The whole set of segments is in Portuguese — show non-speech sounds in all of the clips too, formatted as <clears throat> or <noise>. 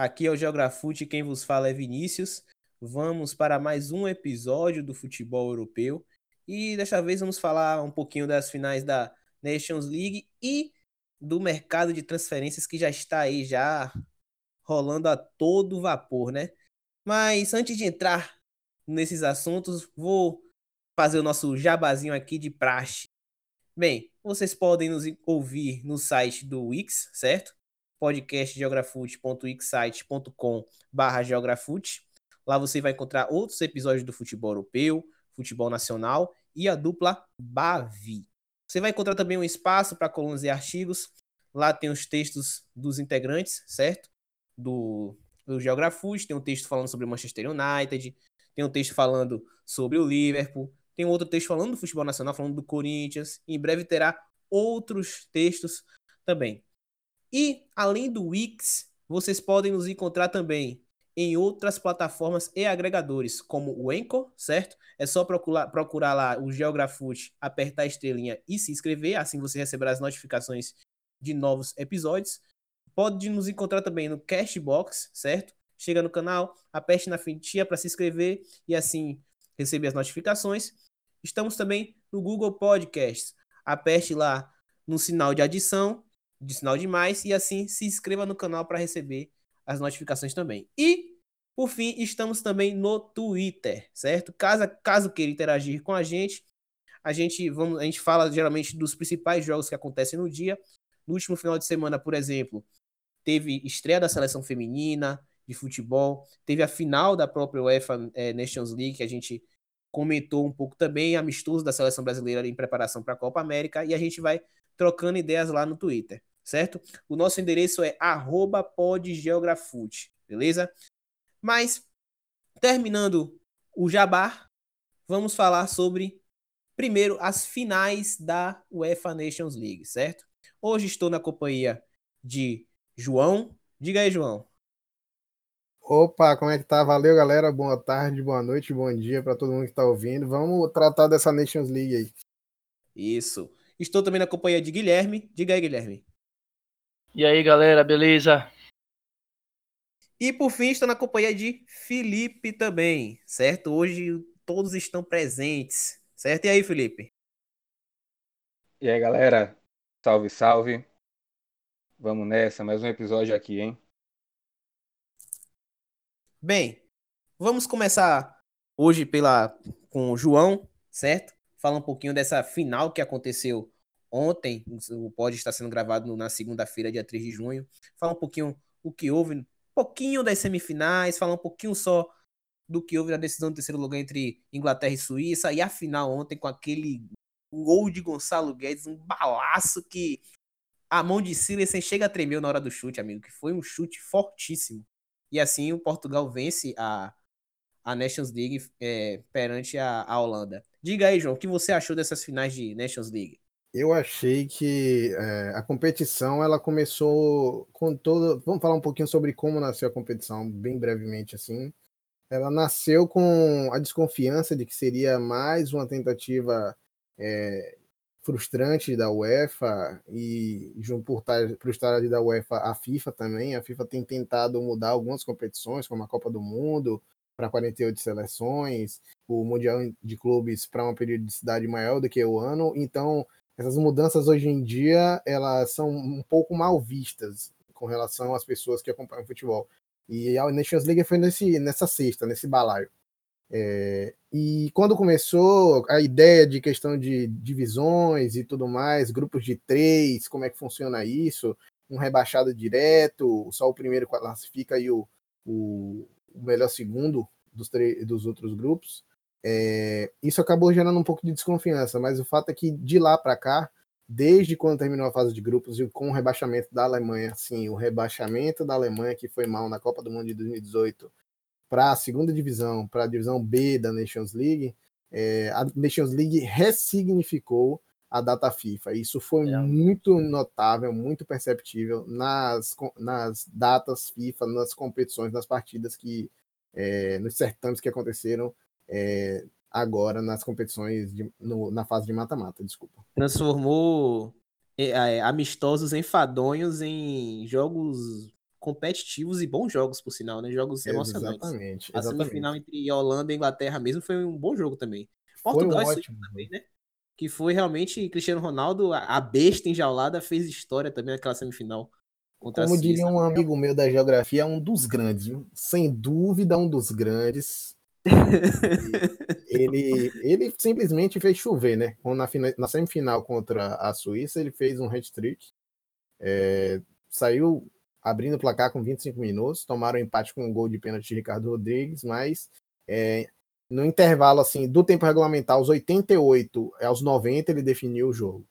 aqui é o Geografute, quem vos fala é Vinícius. Vamos para mais um episódio do futebol europeu e desta vez vamos falar um pouquinho das finais da Nations League e do mercado de transferências que já está aí já rolando a todo vapor, né? Mas antes de entrar nesses assuntos, vou fazer o nosso jabazinho aqui de praxe. Bem, vocês podem nos ouvir no site do Wix, certo? podcastgeografute.wixsite.com barra geografute. Lá você vai encontrar outros episódios do futebol europeu, futebol nacional e a dupla Bavi. Você vai encontrar também um espaço para colunas e artigos. Lá tem os textos dos integrantes, certo? Do, do Geografute. Tem um texto falando sobre Manchester United. Tem um texto falando sobre o Liverpool. Tem outro texto falando do futebol nacional, falando do Corinthians. Em breve terá outros textos também. E, além do Wix, vocês podem nos encontrar também em outras plataformas e agregadores, como o Anchor, certo? É só procurar, procurar lá o Geografute, apertar a estrelinha e se inscrever, assim você receberá as notificações de novos episódios. Pode nos encontrar também no Cashbox, certo? Chega no canal, aperte na fitinha para se inscrever e assim receber as notificações. Estamos também no Google Podcasts. Aperte lá no sinal de adição de sinal de mais e assim se inscreva no canal para receber as notificações também. E por fim, estamos também no Twitter, certo? Caso caso queira interagir com a gente, a gente vamos a gente fala geralmente dos principais jogos que acontecem no dia. No último final de semana, por exemplo, teve estreia da seleção feminina de futebol, teve a final da própria UEFA é, Nations League que a gente comentou um pouco também, amistoso da seleção brasileira em preparação para a Copa América e a gente vai trocando ideias lá no Twitter certo? O nosso endereço é podgeografute, beleza? Mas, terminando o jabá, vamos falar sobre, primeiro, as finais da UEFA Nations League, certo? Hoje estou na companhia de João. Diga aí, João. Opa, como é que tá? Valeu, galera. Boa tarde, boa noite, bom dia para todo mundo que está ouvindo. Vamos tratar dessa Nations League aí. Isso. Estou também na companhia de Guilherme. Diga aí, Guilherme. E aí, galera, beleza? E por fim, estou na companhia de Felipe também, certo? Hoje todos estão presentes, certo? E aí, Felipe? E aí, galera? Salve, salve. Vamos nessa, mais um episódio aqui, hein? Bem, vamos começar hoje pela com o João, certo? Falar um pouquinho dessa final que aconteceu ontem, o pod está sendo gravado na segunda-feira, dia 3 de junho. Falar um pouquinho o que houve, um pouquinho das semifinais, falar um pouquinho só do que houve na decisão do terceiro lugar entre Inglaterra e Suíça, e a final ontem com aquele gol de Gonçalo Guedes, um balaço que a mão de Silensen chega a tremer na hora do chute, amigo, que foi um chute fortíssimo. E assim o Portugal vence a, a Nations League é, perante a, a Holanda. Diga aí, João, o que você achou dessas finais de Nations League? Eu achei que é, a competição ela começou com todo. Vamos falar um pouquinho sobre como nasceu a competição, bem brevemente assim. Ela nasceu com a desconfiança de que seria mais uma tentativa é, frustrante da UEFA e estar, por ali da UEFA a FIFA também. A FIFA tem tentado mudar algumas competições, como a Copa do Mundo para 48 seleções, o Mundial de Clubes para uma periodicidade maior do que o ano. Então essas mudanças hoje em dia elas são um pouco mal vistas com relação às pessoas que acompanham o futebol. E a Nations League foi nesse, nessa sexta, nesse balaio. É, e quando começou a ideia de questão de divisões e tudo mais, grupos de três, como é que funciona isso? Um rebaixado direto, só o primeiro classifica e o, o o, melhor segundo dos, dos outros grupos. É, isso acabou gerando um pouco de desconfiança, mas o fato é que de lá para cá, desde quando terminou a fase de grupos e com o rebaixamento da Alemanha, sim, o rebaixamento da Alemanha que foi mal na Copa do Mundo de 2018 para a segunda divisão, para a divisão B da Nations League, é, a Nations League ressignificou a data FIFA. Isso foi é. muito notável, muito perceptível nas, nas datas FIFA, nas competições, nas partidas que, é, nos certames que aconteceram é, agora nas competições de, no, na fase de mata-mata, desculpa. Transformou é, é, amistosos enfadonhos em jogos competitivos e bons jogos, por sinal, né? Jogos emocionantes. Exatamente. A semifinal entre Holanda e Inglaterra mesmo foi um bom jogo também. Portugal foi ótimo. também, né? Que foi realmente Cristiano Ronaldo, a besta enjaulada, fez história também naquela semifinal. Como diria um amigo meu da geografia, um dos grandes, viu? sem dúvida um dos grandes. <laughs> ele, ele simplesmente fez chover, né? Na, na semifinal contra a Suíça, ele fez um hat-trick. É, saiu abrindo o placar com 25 minutos, tomaram empate com um gol de pênalti de Ricardo Rodrigues, mas é, no intervalo assim do tempo regulamentar, aos 88 aos 90, ele definiu o jogo.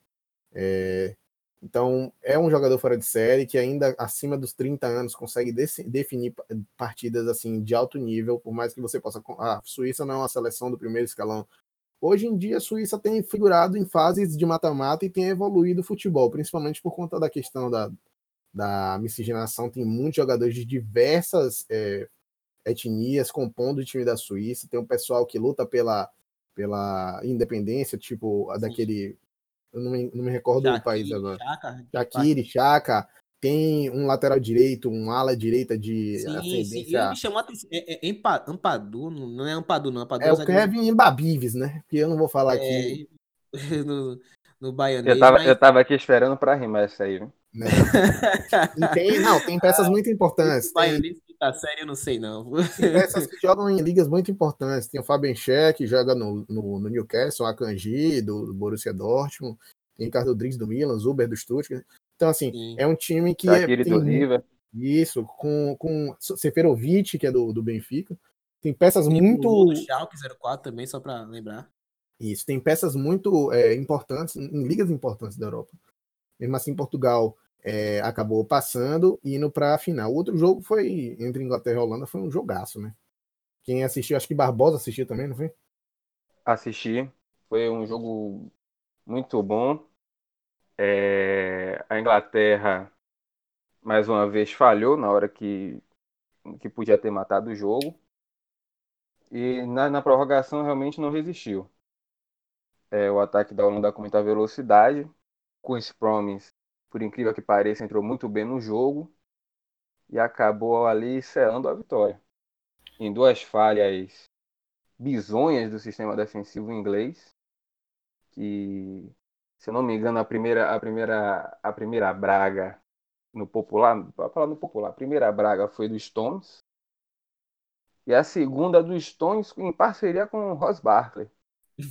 É, então, é um jogador fora de série que ainda acima dos 30 anos consegue definir partidas assim de alto nível, por mais que você possa. A Suíça não é uma seleção do primeiro escalão. Hoje em dia, a Suíça tem figurado em fases de mata-mata e tem evoluído o futebol, principalmente por conta da questão da, da miscigenação. Tem muitos jogadores de diversas é, etnias compondo o time da Suíça. Tem um pessoal que luta pela, pela independência, tipo Sim. daquele eu não me, não me recordo Shaqiri, do país agora. Chaka, Shaqiri, Chaka. Tem um lateral direito, um ala direita de sim, ascendência. Sim. Ele me chamou a atenção. É, é, Ampadu, não é Ampadu, não. Ampadu é o Kevin Embabives, né? Que eu não vou falar é, aqui. <laughs> No, no baiano. Eu tava, mas... eu tava aqui esperando pra rimar essa aí, viu? Né? tem, não, tem peças <laughs> muito importantes. Tem, tá sério, eu não sei, não. Tem peças que jogam em ligas muito importantes. Tem o Fabian Schär, que joga no, no, no Newcastle, o Akanji, do, do, Borussia Dortmund. Tem Ricardo Rodrigues do Milan, Zuber do Stuttgart. Então, assim, Sim. é um time que. é, tem, do River. Isso, com, com Seferovic, que é do, do Benfica. Tem peças tem muito. O Schalke 04 também, só para lembrar. Isso, tem peças muito é, importantes, em ligas importantes da Europa. Mesmo assim, Portugal é, acabou passando e indo para a final. O outro jogo foi entre Inglaterra e Holanda, foi um jogaço, né? Quem assistiu, acho que Barbosa assistiu também, não foi? Assisti. Foi um jogo muito bom. É, a Inglaterra, mais uma vez, falhou na hora que, que podia ter matado o jogo. E na, na prorrogação realmente não resistiu. É, o ataque da Holanda com muita velocidade. Queen's Promise por incrível que pareça, entrou muito bem no jogo e acabou ali selando a vitória. Em duas falhas bizonhas do sistema defensivo inglês, que, se eu não me engano, a primeira, a primeira, a primeira braga no popular, falar no popular, a primeira braga foi do Stones e a segunda do Stones em parceria com o Ross Barkley.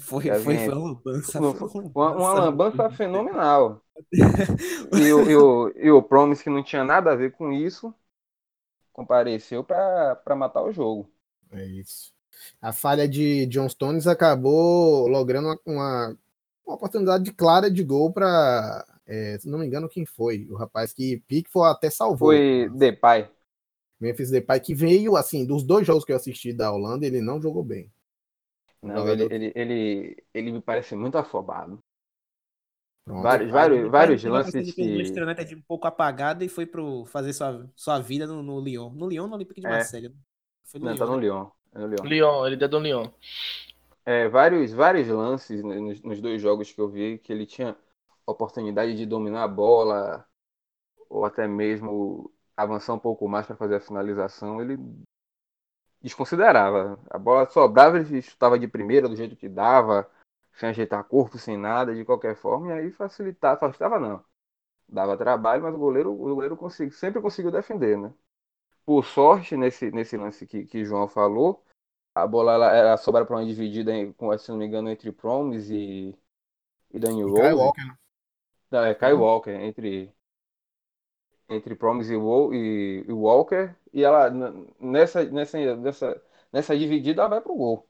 Foi, foi, foi uma lambança. Uma, uma lambança fenomenal. <laughs> e, o, e, o, e o Promise, que não tinha nada a ver com isso, compareceu para matar o jogo. É isso. A falha de John Stones acabou logrando uma, uma, uma oportunidade clara de gol para, é, se não me engano, quem foi? O rapaz que Pickford até salvou. Foi Depay. Memphis Depay, que veio, assim, dos dois jogos que eu assisti da Holanda, ele não jogou bem. Não, ele, ele, ele, ele me parece muito afobado. Pronto, vários, vários, vários lances que... O Manchester United um pouco apagado e foi pro fazer sua, sua vida no, no Lyon. No Lyon, no Olympique de é. Marseille. Foi no Não, Lyon, tá no né? Lyon. É no Lyon. Lyon, ele deu do Lyon. É, vários, vários lances nos, nos dois jogos que eu vi que ele tinha oportunidade de dominar a bola ou até mesmo avançar um pouco mais para fazer a finalização. Ele desconsiderava. A bola sobrava, ele chutava de primeira do jeito que dava, sem ajeitar corpo, sem nada, de qualquer forma, e aí facilitava, facilitava não. Dava trabalho, mas o goleiro, o goleiro consegui, sempre conseguiu defender, né? Por sorte, nesse, nesse lance que, que João falou, a bola ela, ela sobra para uma dividida, com, se não me engano, entre Promes e, e Daniel Rose. Walker. Né? Não, é Kyle uhum. Walker, entre entre Promise e, e Walker, e ela nessa, nessa, nessa, nessa dividida ela vai pro gol.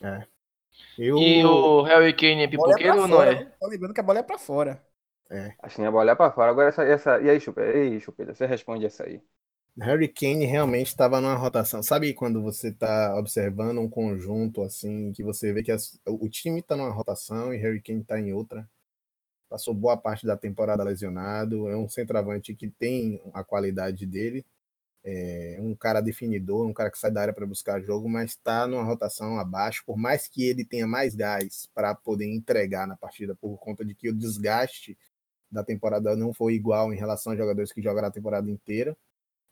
É. Eu... E o Harry Kane é, é pipoqueiro ou não é? Tô lembrando que a bola é pra fora. É. Acho que a bola é pra fora. Agora essa. essa... E aí, Chupeta? Ei, Chupeta, você responde essa aí. Harry Kane realmente estava numa rotação. Sabe quando você está observando um conjunto assim, que você vê que as, o time está numa rotação e Harry Kane está em outra? Passou boa parte da temporada lesionado. É um centroavante que tem a qualidade dele. É um cara definidor, um cara que sai da área para buscar jogo, mas está numa rotação abaixo. Por mais que ele tenha mais gás para poder entregar na partida, por conta de que o desgaste da temporada não foi igual em relação aos jogadores que jogaram a temporada inteira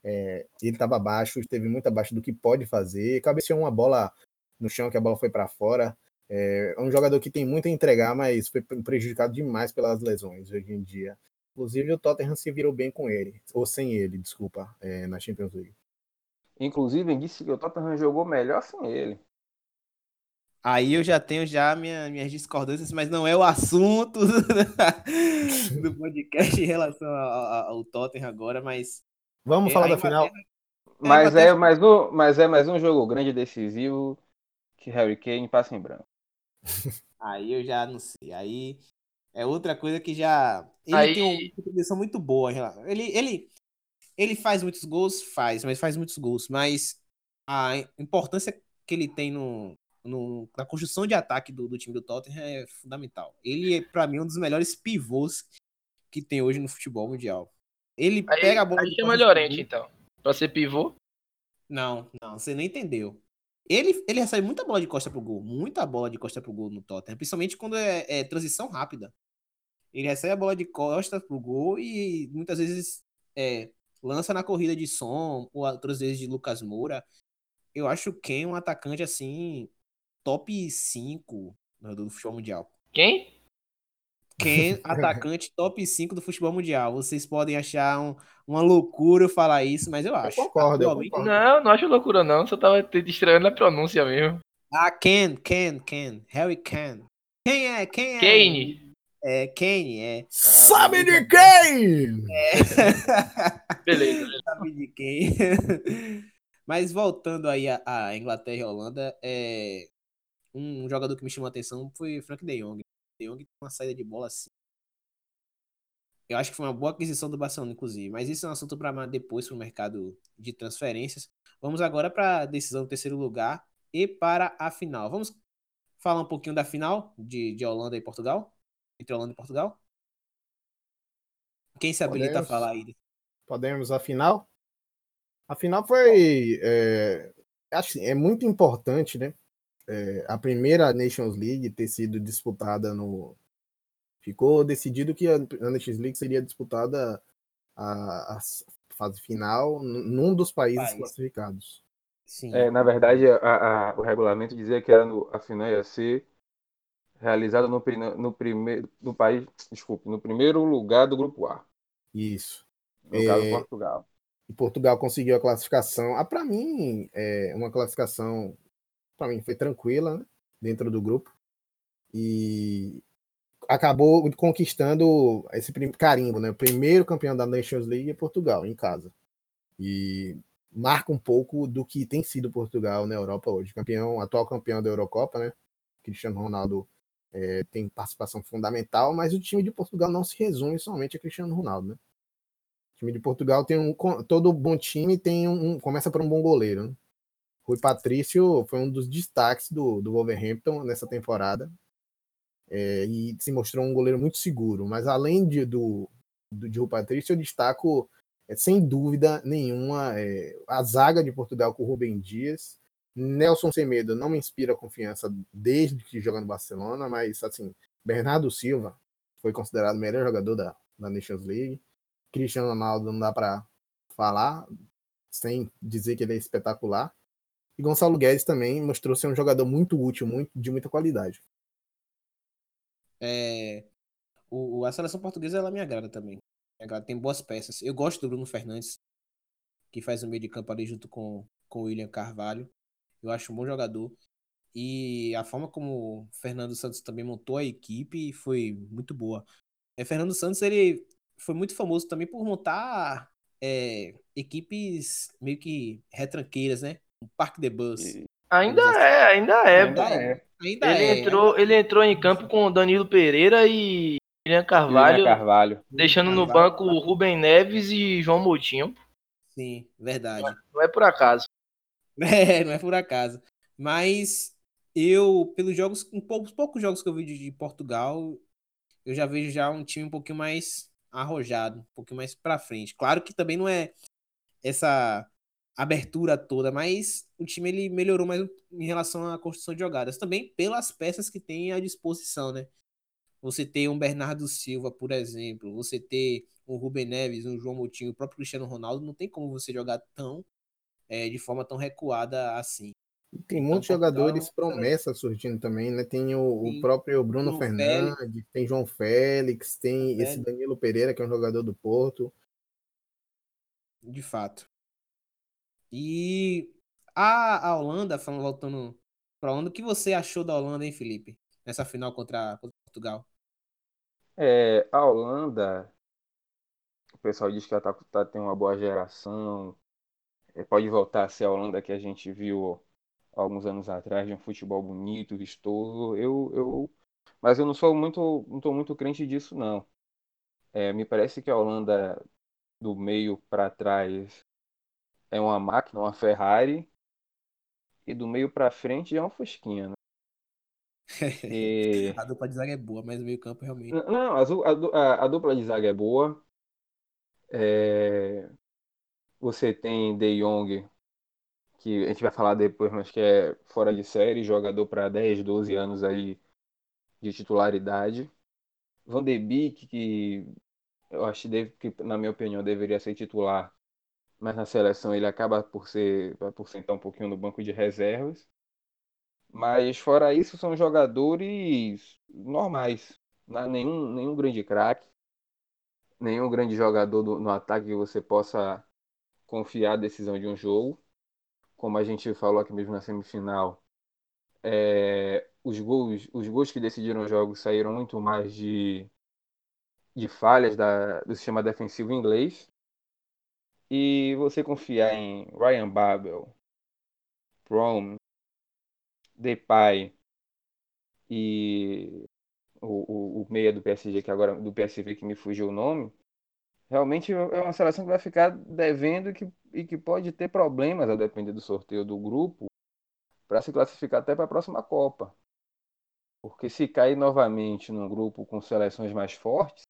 é, ele estava abaixo, esteve muito abaixo do que pode fazer. Cabeceou uma bola no chão que a bola foi para fora. É, é um jogador que tem muito a entregar, mas foi prejudicado demais pelas lesões hoje em dia. Inclusive, o Tottenham se virou bem com ele, ou sem ele, desculpa, é, na Champions League. Inclusive, disse que o Tottenham jogou melhor sem ele. Aí eu já tenho já minha, minhas discordâncias, mas não é o assunto <laughs> do podcast em relação ao, ao Tottenham agora, mas Vamos é, falar da final. É, mas é, mais um, mas é mais um jogo grande decisivo que Harry Kane passa em branco. Aí eu já não sei. Aí é outra coisa que já. Ele Aí... tem uma contribuição muito boa. Ele, ele, ele faz muitos gols, faz, mas faz muitos gols. Mas a importância que ele tem no, no, na construção de ataque do, do time do Tottenham é fundamental. Ele é, para mim, um dos melhores pivôs que tem hoje no futebol mundial. Ele aí, pega a bola. Aí chama Llorente, então. Pra ser pivô? Não, não, você não entendeu. Ele, ele recebe muita bola de costa pro gol. Muita bola de costa pro gol no Tottenham. Principalmente quando é, é transição rápida. Ele recebe a bola de costa pro gol e muitas vezes é, lança na corrida de som, ou outras vezes de Lucas Moura. Eu acho quem um atacante assim, top 5 do futebol mundial. Quem? Ken, <laughs> atacante top 5 do futebol mundial. Vocês podem achar um, uma loucura eu falar isso, mas eu acho. Eu concordo, eu concordo. Não, não acho loucura não. Só tava te distraindo na pronúncia mesmo. Ah, Ken, Ken, Ken. Harry Ken. Quem é? Quem é? Kane. É, Kane, é. Sabe de quem? É. <laughs> beleza, beleza. Sabe de quem? <laughs> Mas voltando aí a, Inglaterra e a Holanda, é... um jogador que me chamou a atenção foi Frank de Jong. De Jong tem uma saída de bola assim. Eu acho que foi uma boa aquisição do Barcelona, inclusive. Mas isso é um assunto para depois para o mercado de transferências. Vamos agora para a decisão do terceiro lugar e para a final. Vamos falar um pouquinho da final de, de Holanda e Portugal? Entre Holanda e Portugal? Quem se habilita podemos, a falar aí? Podemos, a final? A final foi. É, acho é muito importante, né? É, a primeira Nations League ter sido disputada no. Ficou decidido que a, Nations League seria disputada a, a fase final num dos países País. classificados. Sim. É, na verdade, a, a, o regulamento dizia que era no, a final ia ser realizada no, no primeiro no país, desculpe, no primeiro lugar do grupo A. Isso. No é, caso Portugal. E Portugal conseguiu a classificação. Ah, para mim, é uma classificação para mim foi tranquila né, dentro do grupo e acabou conquistando esse carimbo, né? O primeiro campeão da Nations League é Portugal em casa e marca um pouco do que tem sido Portugal na Europa hoje, campeão, atual campeão da Eurocopa, né? Cristiano Ronaldo é, tem participação fundamental, mas o time de Portugal não se resume somente a Cristiano Ronaldo, né? O time de Portugal tem um todo bom time tem um começa por um bom goleiro, né? Rui Patrício foi um dos destaques do, do Wolverhampton nessa temporada é, e se mostrou um goleiro muito seguro. Mas além de, do, do, de Rui Patrício, eu destaco, é, sem dúvida nenhuma, é, a zaga de Portugal com o Rubem Dias. Nelson Semedo não me inspira confiança desde que joga no Barcelona, mas assim, Bernardo Silva foi considerado o melhor jogador da, da Nations League. Cristiano Ronaldo não dá para falar sem dizer que ele é espetacular. E Gonçalo Guedes também mostrou ser um jogador muito útil, muito, de muita qualidade. É, o, a seleção portuguesa ela me agrada também. Agrada, tem boas peças. Eu gosto do Bruno Fernandes, que faz o meio de campo ali junto com, com o William Carvalho. Eu acho um bom jogador. E a forma como o Fernando Santos também montou a equipe foi muito boa. É, Fernando Santos ele foi muito famoso também por montar é, equipes meio que retranqueiras, né? O Parque de Bus. Ainda é, ainda é. Ainda é. Ainda Ele é. entrou, ele entrou em campo com o Danilo Pereira e William Carvalho, William Carvalho. deixando no Carvalho. banco o Rubem Neves e João Moutinho. Sim, verdade. Não é por acaso. <laughs> É, não é por acaso. Mas eu, pelos jogos, um pouco, os poucos jogos que eu vi de, de Portugal, eu já vejo já um time um pouquinho mais arrojado, um pouquinho mais pra frente. Claro que também não é essa abertura toda, mas o time ele melhorou mais em relação à construção de jogadas. Também pelas peças que tem à disposição, né? Você ter um Bernardo Silva, por exemplo, você ter um Rubem Neves, um João Moutinho, o próprio Cristiano Ronaldo, não tem como você jogar tão é, de forma tão recuada assim. Tem muitos Então, jogadores um- promessas surgindo também, né? Tem o, o próprio Bruno Bruno Fernandes, tem João Félix, tem Bruno esse Danilo Pereira, que é um jogador do Porto. De fato. E a, a Holanda, falando, voltando pra Holanda, o que você achou da Holanda, hein, Felipe? Nessa final contra, contra Portugal. É, a Holanda, o pessoal diz que ela tá, tá, tem uma boa geração. É, pode voltar a ser a Holanda que a gente viu alguns anos atrás, de um futebol bonito, vistoso. Eu, eu, mas eu não sou muito, não tô muito crente disso, não. É, me parece que a Holanda, do meio para trás, é uma máquina, uma Ferrari, e do meio para frente é uma Fusquinha, né? <laughs> E... A dupla de zaga é boa, mas o meio campo realmente. Não, a, a a- dupla de zaga é boa. É, Você tem De Jong, que a gente vai falar depois, mas que é fora de série, jogador para 10, 12 anos aí de titularidade. Van de Beek, que eu acho que, na minha opinião, deveria ser titular, mas na seleção ele acaba por ser, por sentar um pouquinho no banco de reservas. Mas fora isso, são jogadores normais. Não nenhum, nenhum grande craque, nenhum grande jogador do- no ataque que você possa confiar a decisão de um jogo. Como a gente falou aqui mesmo na semifinal, é, os gols, os gols que decidiram os jogos saíram muito mais de, de falhas da, do sistema defensivo inglês. E você confiar em Ryan Babel, Prom, Depay e o, o, o meia do PSG, que agora do PSV que me fugiu o nome, realmente é uma seleção que vai ficar devendo e que, e que pode ter problemas a depender do sorteio do grupo para se classificar até para a próxima Copa. Porque se cair novamente num grupo com seleções mais fortes,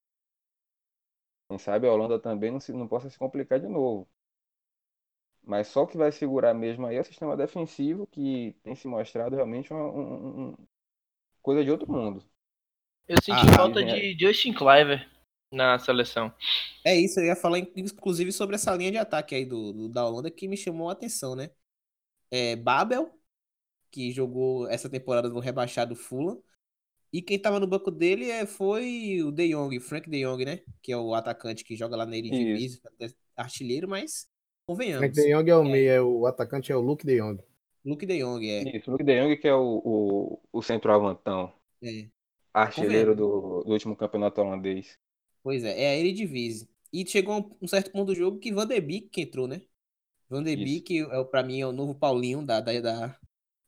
quem sabe a Holanda também não, se, não possa se complicar de novo. Mas só o que vai segurar mesmo aí é o sistema defensivo, que tem se mostrado realmente uma um- um- coisa de outro mundo. Eu senti Ah, falta é. de Justin Cliver na seleção. É isso, eu ia falar inclusive sobre essa linha de ataque aí do, do- da Holanda que me chamou a atenção, né? É Babel, que jogou essa temporada no rebaixado Fulham. E quem tava no banco dele é, foi o De Jong, Frank De Jong, né? Que é o atacante que joga lá na Eredivisie, artilheiro, mas convenhamos. Frank De Jong é o meia, o atacante é o Luke De Jong. Luke De Jong, é. Isso, Luke De Jong que é o, o, o centroavantão, é. artilheiro do, do último campeonato holandês. Pois é, é a Eredivisie. E chegou a um- certo ponto do jogo que Van de Beek que entrou, né? Van de. Beek, é, o- pra mim, é o novo Paulinho da, da, da-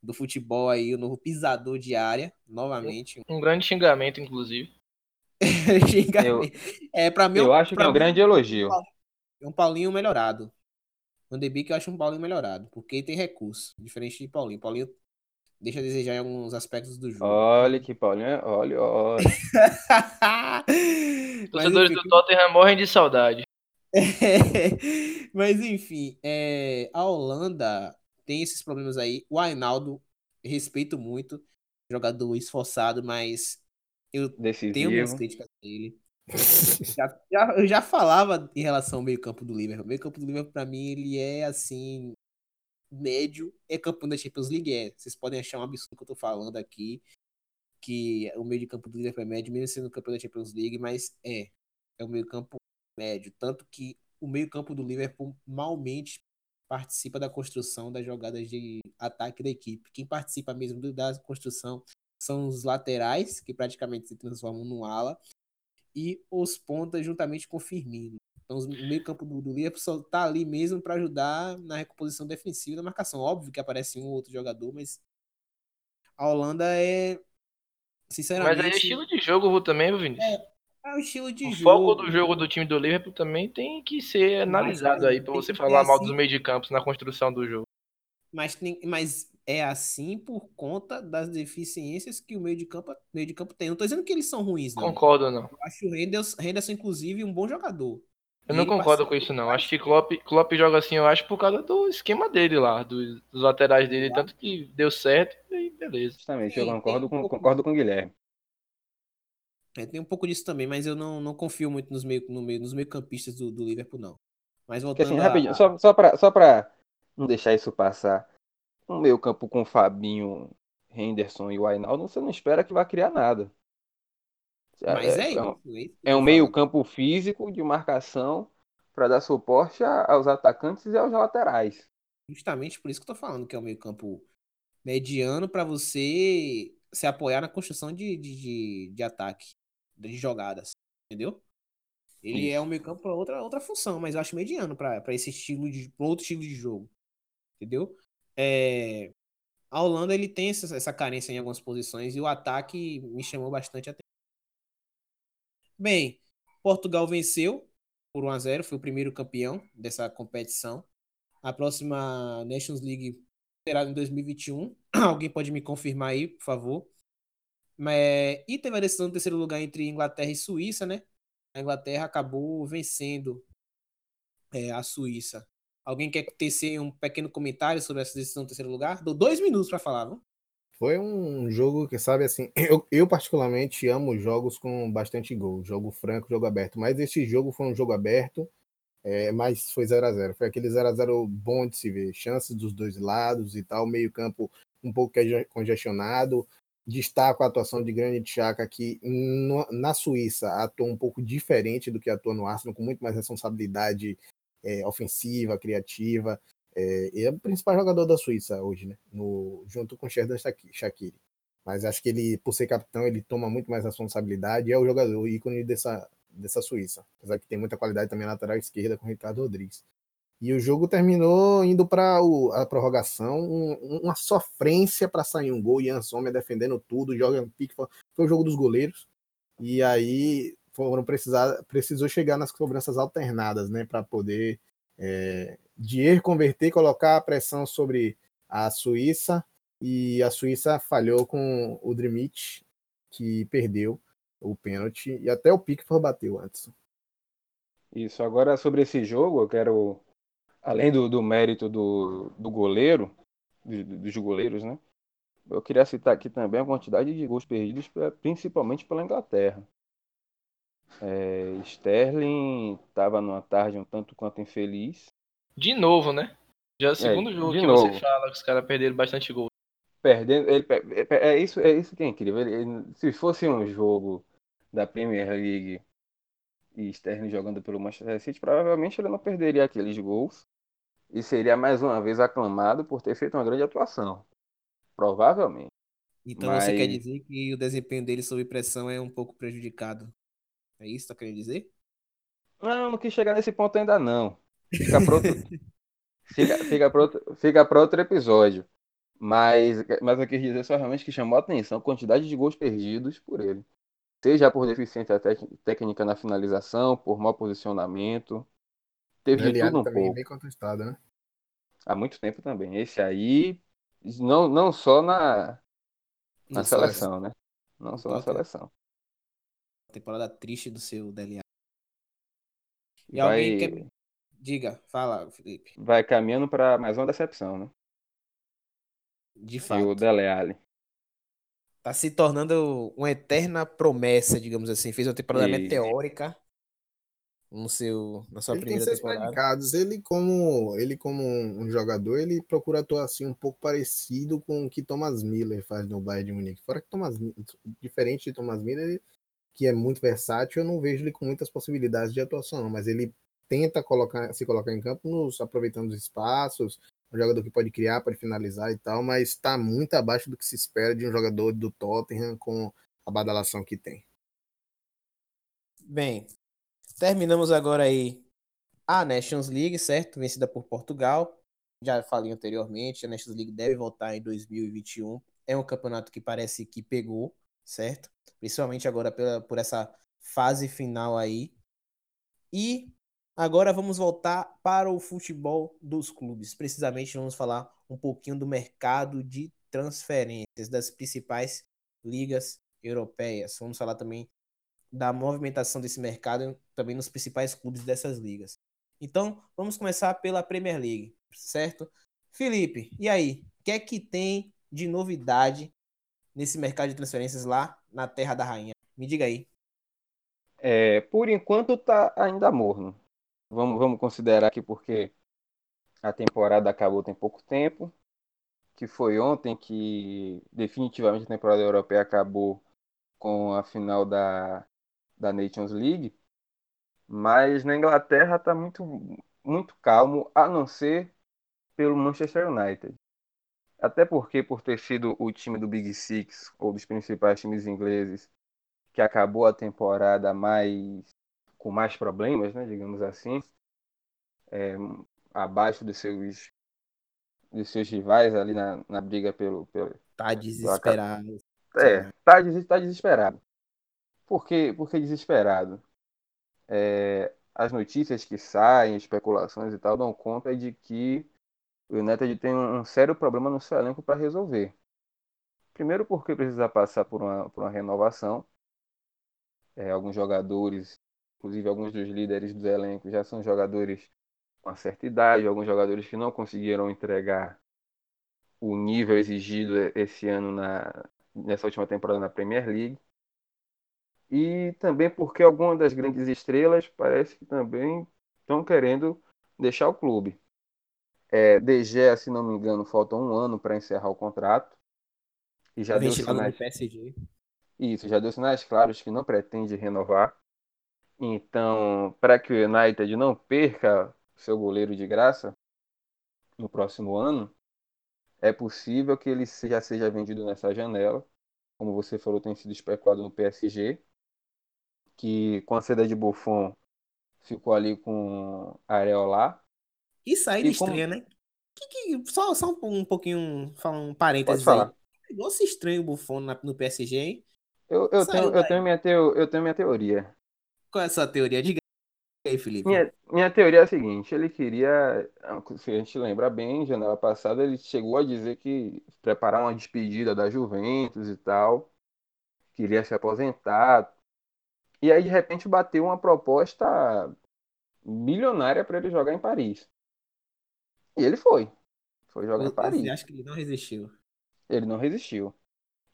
do futebol aí, o novo pisador de área, novamente. Um grande xingamento, inclusive. <laughs> Xingamento. é, pra mim, Eu acho que é um grande elogio. É um Paulinho melhorado. Van de Beek eu acho um Paulinho melhorado, porque tem recurso, diferente de Paulinho. Paulinho deixa a desejar em alguns aspectos do jogo. Olha que Paulinho, é- olha, olha. <laughs> Torcedores enfim, do Tottenham morrem de saudade. <laughs> Mas enfim, é, a Holanda tem esses problemas aí. O Ainaldo, respeito muito, jogador esforçado, mas eu tenho minhas Decisivo. críticas dele. <laughs> Já, já- eu já falava em relação ao meio-campo do Liverpool. O meio-campo do Liverpool, pra mim, ele é assim. Médio é campeão da Champions League. É. Vocês podem achar um absurdo que eu tô falando aqui. Que o meio de campo do Liverpool é médio, mesmo sendo campeão da Champions League, mas é. É o meio-campo médio. Tanto que o meio-campo do Liverpool malmente participa da construção das jogadas de ataque da equipe. Quem participa mesmo da construção são os laterais, que praticamente se transformam no ala, e os pontas juntamente com Firmino. Então, o meio-campo do, do Liverpool só tá ali mesmo para ajudar na recomposição defensiva da marcação. Óbvio que aparece um ou outro jogador, mas a Holanda é. Sinceramente. Mas aí é estilo de jogo também, viu, Vinícius? É, é o estilo de o jogo. foco do jogo do time do Liverpool também tem que ser analisado aí para você falar ter mal assim- dos meio de campos na construção do jogo. Mas, tem- mas é assim por conta das deficiências que o meio de campo, meio de campo tem. Não tô dizendo que eles são ruins, não. Concordo não. Eu acho o Henderson, Henderson, inclusive, um bom jogador. Eu E não concordo com isso não. Acho que Klopp, Klopp joga assim, eu acho por causa do esquema dele lá, dos, dos laterais dele, tanto que deu certo e beleza. Justamente, eu concordo com, concordo com o Guilherme. É, tem um pouco disso também, mas eu não, não confio muito nos meio, no meio, nos meio-campistas do, do Liverpool, não. Mas Porque voltando assim, a- rapidinho, só, só, pra, só pra não deixar isso passar. Um meio campo com Fabinho, Henderson e o Ainaldo, você não espera que vá criar nada. Mas é, é, isso. um, é é um tô meio falando. campo físico de marcação para dar suporte a- aos atacantes e aos laterais. Justamente por isso que eu tô falando que é um meio-campo mediano para você se apoiar na construção de, de, de, de ataque, de jogadas, entendeu? Ele Isso. é um meio-campo para outra, outra função, mas eu acho mediano para esse estilo de outro estilo de jogo, entendeu? É, a Holanda ele tem essa, essa carência em algumas posições e o ataque me chamou bastante a atenção. Bem, Portugal venceu por 1 a 0, foi o primeiro campeão dessa competição. A próxima Nations League será em 2021. <clears throat> Alguém pode me confirmar aí, por favor? E teve a decisão do terceiro lugar entre Inglaterra e Suíça, né? A Inglaterra acabou vencendo é, a Suíça. Alguém quer tecer um pequeno comentário sobre essa decisão do terceiro lugar? Dou dois minutos para falar, viu? Foi um jogo que, sabe, assim, <laughs> eu, eu particularmente amo jogos com bastante gol, jogo franco, jogo aberto, mas esse jogo foi um jogo aberto, é, mas foi 0 a 0 foi aquele 0 a 0 bom de se ver, chances dos dois lados e tal, meio campo um pouco conge- congestionado, destaco a atuação de Granit Xhaka que no- na Suíça atuou um pouco diferente do que atua no Arsenal, com muito mais responsabilidade é, ofensiva, criativa, é, ele é o principal jogador da Suíça hoje, né? No, junto com o Shaqui- Shaqiri. Mas acho que ele, por ser capitão, ele toma muito mais responsabilidade e é o jogador ícone dessa, dessa Suíça. Apesar que tem muita qualidade também na lateral esquerda com o Ricardo Rodrigues. E o jogo terminou indo para a prorrogação, um- uma sofrência para sair um gol. Ian Sommer defendendo tudo, pique. Foi foi o jogo dos goleiros. E aí foram precisar, precisou chegar nas cobranças alternadas, né, para poder é, Dier converter, colocar a pressão sobre a Suíça e a Suíça falhou com o Drimit, que perdeu o pênalti e até o Pickford bateu antes. Isso, agora sobre esse jogo, eu quero, além do, do mérito do, do goleiro, do- dos goleiros, né? Eu queria citar aqui também a quantidade de gols perdidos, pe- principalmente pela Inglaterra. É, Sterling estava numa tarde um tanto quanto infeliz. De novo, né? Já é o segundo jogo de que novo. você fala que os caras perderam bastante gol. Perdendo, ele, é, é isso, é isso que é incrível. Ele- ele- se fosse um jogo da Premier League e Sterling jogando pelo Manchester City, provavelmente ele não perderia aqueles gols e seria mais uma vez aclamado por ter feito uma grande atuação. Provavelmente. Então você quer Mas- dizer que o desempenho dele sob pressão é um pouco prejudicado? É isso que tá querendo dizer? Não, não quis chegar nesse ponto ainda não. Fica para outro, <laughs> fica, fica pra outro, fica outro episódio. Mas, mas eu quis dizer só realmente que chamou a atenção a quantidade de gols perdidos por ele. Seja por deficiência técnica na finalização, por mau posicionamento. Teve de Dele tudo um também é pouco. bem contestado, né? Há muito tempo também. Esse aí, não, não só na, na Não só seleção, né? Não só na seleção. temporada triste do seu DLA. E Vai, alguém quer. Diga, fala, Felipe. vai caminhando para mais uma decepção, né? De E fato. o Dele Alli. Tá se tornando uma eterna promessa, digamos assim. Fez uma temporada Isso. meteórica no seu, na sua ele tem primeira seus temporada. predicados. Ele como, ele como um jogador, ele procura atuar assim um pouco parecido com o que Thomas Miller faz no Bayern de Munique. Fora que Thomas diferente de Thomas Miller, que é muito versátil, eu não vejo ele com muitas possibilidades de atuação, mas ele tenta colocar, se colocar em campo nos aproveitando os espaços, um jogador que pode criar, pode finalizar e tal, mas está muito abaixo do que se espera de um jogador do Tottenham com a badalação que tem. Bem, terminamos agora aí a Nations League, certo? Vencida por Portugal. Já falei anteriormente, a Nations League deve voltar em 2021. É um campeonato que parece que pegou, certo? Principalmente agora pela, por essa fase final aí. E agora vamos voltar para o futebol dos clubes. Precisamente vamos falar um pouquinho do mercado de transferências das principais ligas europeias. Vamos falar também da movimentação desse mercado também nos principais clubes dessas ligas. Então, vamos começar pela Premier League, certo? Felipe, e aí? O que é que tem de novidade nesse mercado de transferências lá na Terra da Rainha? Me diga aí. É, por enquanto tá ainda morno. Vamos, vamos considerar aqui porque a temporada acabou tem pouco tempo, que foi ontem que definitivamente a temporada europeia acabou com a final da, da Nations League. Mas na Inglaterra está muito, muito calmo, a não ser pelo Manchester United. Até porque, por ter sido o time do Big Six, ou dos principais times ingleses, que acabou a temporada mais com mais problemas, né, digamos assim, é, abaixo dos seus, dos seus rivais ali na, na briga pelo, pelo. Tá desesperado. É, tá, tá desesperado. Por que, desesperado? É, as notícias que saem, especulações e tal, dão conta de que o United tem um sério problema no seu elenco para resolver. Primeiro porque precisa passar por uma, por uma renovação. É, alguns jogadores, inclusive alguns dos líderes do elenco, já são jogadores com uma certa idade, alguns jogadores que não conseguiram entregar o nível exigido esse ano na, nessa última temporada na Premier League. E também porque algumas das grandes estrelas parece que também estão querendo deixar o clube. É, De Gea, se não me engano, falta um ano para encerrar o contrato. E já deu sinais... PSG. Isso, já deu sinais claros que não pretende renovar. Então, para que o United não perca seu goleiro de graça no próximo ano, é possível que ele já seja vendido nessa janela. Como você falou, tem sido especulado no PSG, que com a saída de Buffon ficou ali com Areola. E saída e como... estranha, né? Que, que, só, só um pouquinho, falar um parênteses Pode falar. aí. Negócio estranho o Buffon no PSG, hein? Eu, eu, tenho, eu, tenho minha teo, eu tenho minha teoria. Qual é a sua teoria? Diga aí, Felipe. Minha, minha teoria é a seguinte: ele queria, se a gente lembra bem, janela passada, ele chegou a dizer que preparar uma despedida da Juventus e tal, queria se aposentar. E aí, de repente, bateu uma proposta milionária para ele jogar em Paris. E ele foi. Foi jogar em Paris. Você acha que ele não resistiu? Ele não resistiu.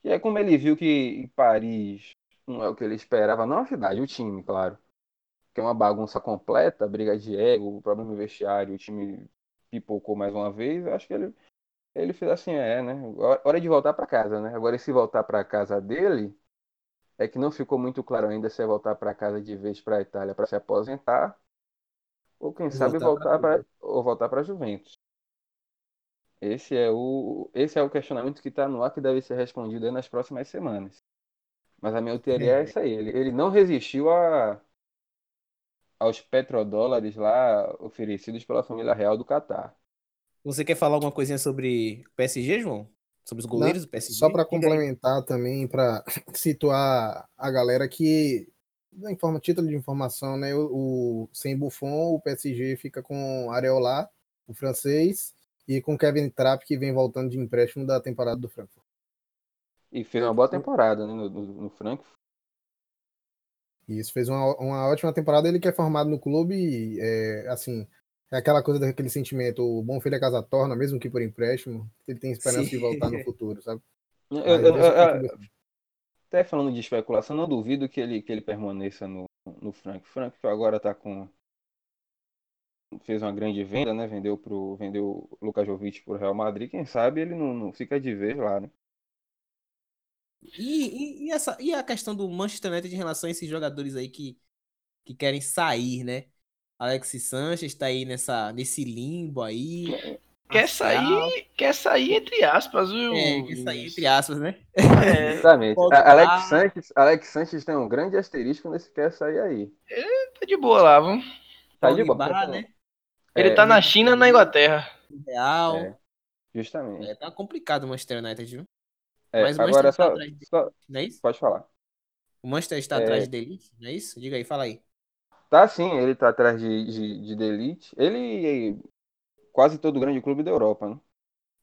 E aí, como ele viu que Paris não é o que ele esperava, não a cidade, o time, claro que é uma bagunça completa, briga de ego, problema vestiário, o time pipocou mais uma vez, eu acho que ele, ele fez assim, é, né? Hora de voltar para casa, né? Agora, se voltar para casa dele, é que não ficou muito claro ainda se é voltar para casa de vez para a Itália para se aposentar, ou quem sabe voltar para ou voltar para Juventus. Esse é o esse é o questionamento que está no ar que deve ser respondido nas próximas semanas. Mas a minha teoria é, é essa aí. Ele, ele não resistiu a, aos petrodólares lá oferecidos pela família real do Catar. Você quer falar alguma coisinha sobre o PSG, João? Sobre os goleiros Não, do PSG? Só para complementar também, para <laughs> situar a galera que, em forma, título de informação, né? O, o, sem Buffon, o PSG fica com Areola, o francês, e com Kevin Trapp, que vem voltando de empréstimo da temporada do Frankfurt. E fez uma boa temporada né, no, no, no Frankfurt. Isso, fez uma, uma ótima temporada. Ele que é formado no clube, é, assim, é aquela coisa daquele sentimento, o bom filho é casa torna, mesmo que por empréstimo, ele tem esperança Sim. de voltar no futuro, sabe? Eu, eu, eu, até falando de especulação, não duvido que ele, que ele permaneça no, no Frank. Frank agora tá com. Fez uma grande venda, né? Vendeu pro. Vendeu o Lucas Jovic pro Real Madrid. Quem sabe ele não, não fica de vez lá, né? E, e, e, essa, e a questão do Manchester United em relação a esses jogadores aí que, que querem sair, né? Alex Sanchez está aí nessa, nesse limbo aí. Quer sair, quer sair entre aspas, viu? É, que sair entre aspas, né? É, Exatamente. A- Alex Sanches, Alex Sanches tem um grande asterisco nesse quer sair aí. tá de boa lá, vamos. Tá de boa. Porque- né? Ele É, tá na China na Inglaterra. Real. É. Justamente. É, tá complicado o Manchester United, viu? É, Mas o agora Manchester tá só, atrás de- só- Não é isso? Pode falar. O Manchester está É. atrás de Elite, não é isso? Diga aí, fala aí. Tá sim, ele tá atrás de, de, de The Elite. Ele quase todo grande clube da Europa, né?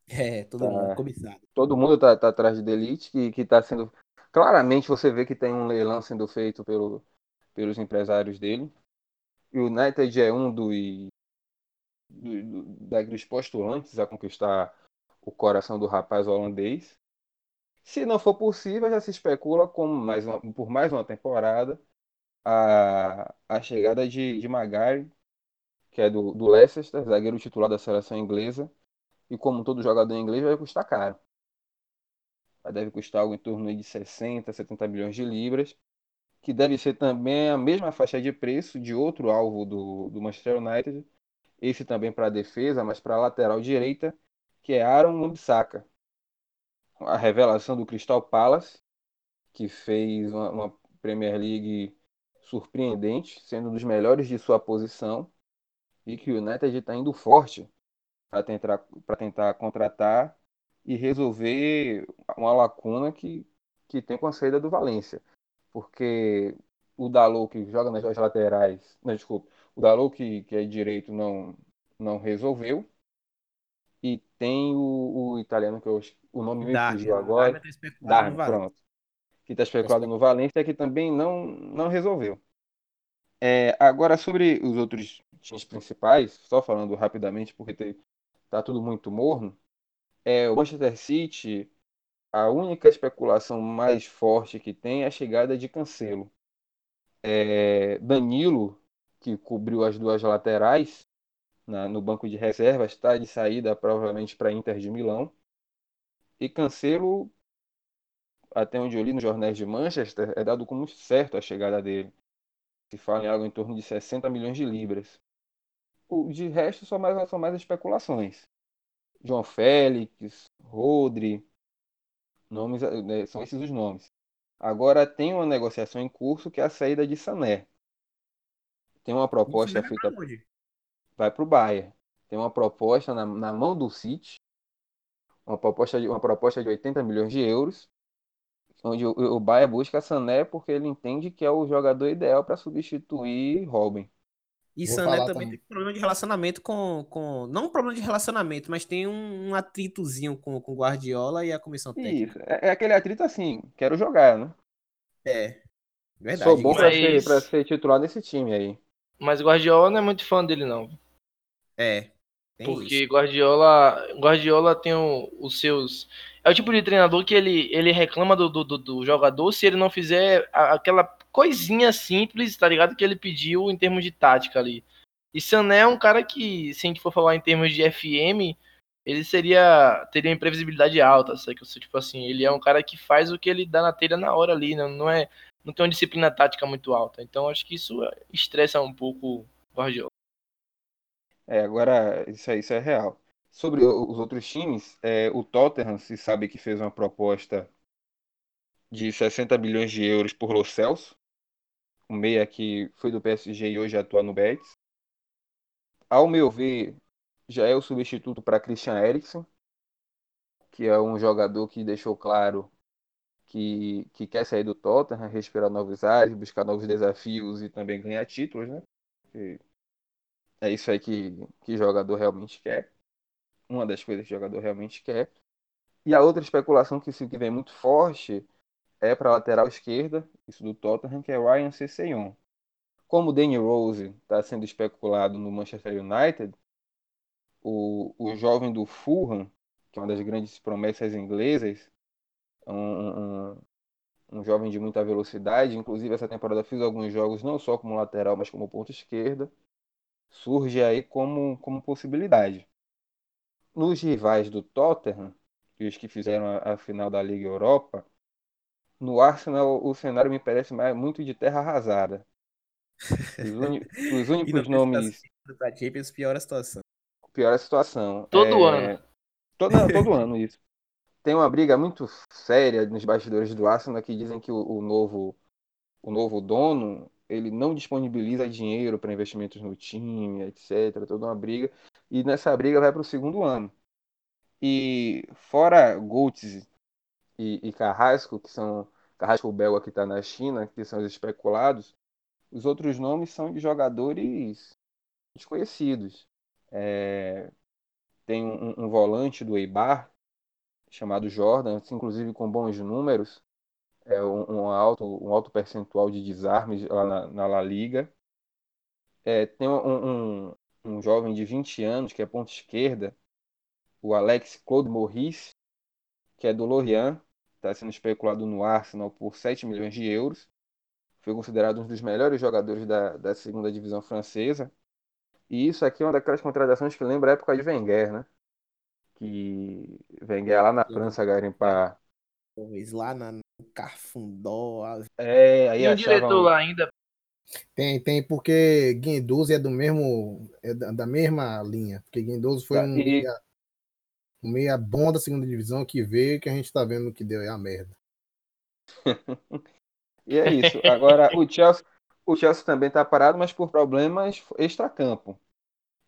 É, todo Tá. mundo cobiçado. Todo mundo tá, tá atrás de The Elite, que, que tá sendo. Claramente você vê que tem um leilão sendo feito pelo, pelos empresários dele. E o United é um dos, do- do- da- dos postulantes a conquistar o coração do rapaz holandês. Se não for possível, já se especula com mais uma- por mais uma temporada a, a chegada de, de Maguire, que é do, do Leicester, zagueiro titular da seleção inglesa. E como todo jogador inglês, vai custar caro. Deve custar algo em torno de 60, 70 milhões de libras, que deve ser também a mesma faixa de preço de outro alvo do, do Manchester United, esse também para a defesa, mas para a lateral direita, que é Aaron Wan-Bissaka. A revelação do Crystal Palace, que fez uma, uma Premier League surpreendente, sendo um dos melhores de sua posição, e que o United está indo forte para tentar, tentar contratar e resolver uma lacuna que, que tem com a saída do Valência. Porque o Dalot, que joga nas duas laterais, não, desculpa, o Dalot, que, que é direito, não, não resolveu. E tem o, o italiano, que eu, o nome me fugiu agora. Darwin tá Darwin, pronto. Que está especulado no Valência, que também não, não resolveu. É, agora, sobre os outros times principais, só falando rapidamente, porque tem- tá tudo muito morno. É, o Manchester City, a única especulação mais forte que tem é a chegada de Cancelo. É, Danilo, que cobriu as duas laterais na- no banco de reservas, está de saída provavelmente para Inter de Milão. E Cancelo, até onde eu li nos jornais de Manchester, é dado como certo a chegada dele. Se fala em algo em torno de 60 milhões de libras. O de resto são mais, são mais especulações. João Félix, Rodri, nomes, né, são esses os nomes. Agora tem uma negociação em curso que é a saída de Sané. Tem uma proposta vai feita vai para o Bayern. Tem uma proposta na, na mão do City, uma proposta de uma proposta de 80 milhões de euros, onde o, o Bayern busca Sané porque ele entende que é o jogador ideal para substituir Robin. E Vou Sané também também. tem problema de relacionamento com, com. Não um problema de relacionamento, mas tem um, um atritozinho com o Guardiola e a comissão técnica. Isso, é, é aquele atrito assim, quero jogar, né? É. Verdade. Sou bom Mas- ser, pra ser titular nesse time aí. Mas Guardiola não é muito fã dele, não. É. Tem Porque isso. Guardiola, Guardiola tem o- os seus. É o tipo de treinador que ele, ele reclama do, do, do- do jogador se ele não fizer aquela coisinha simples, tá ligado? Que ele pediu em termos de tática ali. E Sané é um cara que, se a gente for falar em termos de FM, ele seria. teria imprevisibilidade alta, sabe? Tipo assim, ele é um cara que faz o que ele dá na telha na hora ali, não, não é. Não tem uma disciplina tática muito alta. Então acho que isso estressa um pouco o Guardiola. É, agora isso, é- isso é real. Sobre o- os outros times, é, o Tottenham se sabe que fez uma proposta de 60 milhões de euros por Lo Celso, um meia que foi do PSG e hoje atua no Betis. Ao meu ver, já é o substituto para Christian Eriksen, que é um jogador que deixou claro que, que quer sair do Tottenham, respirar novos ares, buscar novos desafios e também ganhar títulos, né? Que é isso aí que, que jogador realmente quer. Uma das coisas que jogador realmente quer. E a outra especulação que, se- que vem muito forte é para a lateral esquerda, isso do Tottenham, que é Ryan Sessegnon. Como o Danny Rose está sendo especulado no Manchester United, o, o jovem do Fulham, que é uma das grandes promessas inglesas, um, um, um jovem de muita velocidade, inclusive essa temporada fiz alguns jogos não só como lateral, mas como ponta esquerda, surge aí como, como possibilidade. Nos rivais do Tottenham, e os que fizeram a, a final da Liga Europa, no Arsenal o cenário me parece mais, muito de terra arrasada. Os, <laughs> uni- os E não únicos nomes pra Champions piora a situação. piora a situação. Todo É, ano. Todo, não, todo <laughs> ano isso. Tem uma briga muito séria nos bastidores do Arsenal que dizem que o, o novo o novo dono ele não disponibiliza dinheiro para investimentos no time, etc. Toda uma briga. E nessa briga vai para o segundo ano. E fora Goltz e, e Carrasco, que são Carrasco belga que está na China, que são os especulados, os outros nomes são de jogadores desconhecidos. É, tem um, um volante do Eibar chamado Jordan, inclusive com bons números, é um, um alto, um alto percentual de desarmes lá na, na La Liga. É, tem um, um, jovem de 20 anos, que é ponta esquerda, o Alex Claude Morris, que é do Lorient, está sendo especulado no Arsenal por 7 milhões de euros. Foi considerado um dos melhores jogadores da, da segunda divisão francesa. E isso aqui é uma daquelas contratações que lembra a época de Wenger, né? Que Wenger lá na França garimpar. Talvez lá na, no Carfundó. a- É, aí E um achavam- diretor lá ainda. Tem, tem, porque Guindoso é do mesmo, é da, mesma linha. Porque Guindoso foi Tá, um e- meia, um meia bom da segunda divisão que veio que a gente tá vendo que deu é a merda. <laughs> E é isso. Agora, o Chelsea, o Chelsea também está parado, mas por problemas extracampo.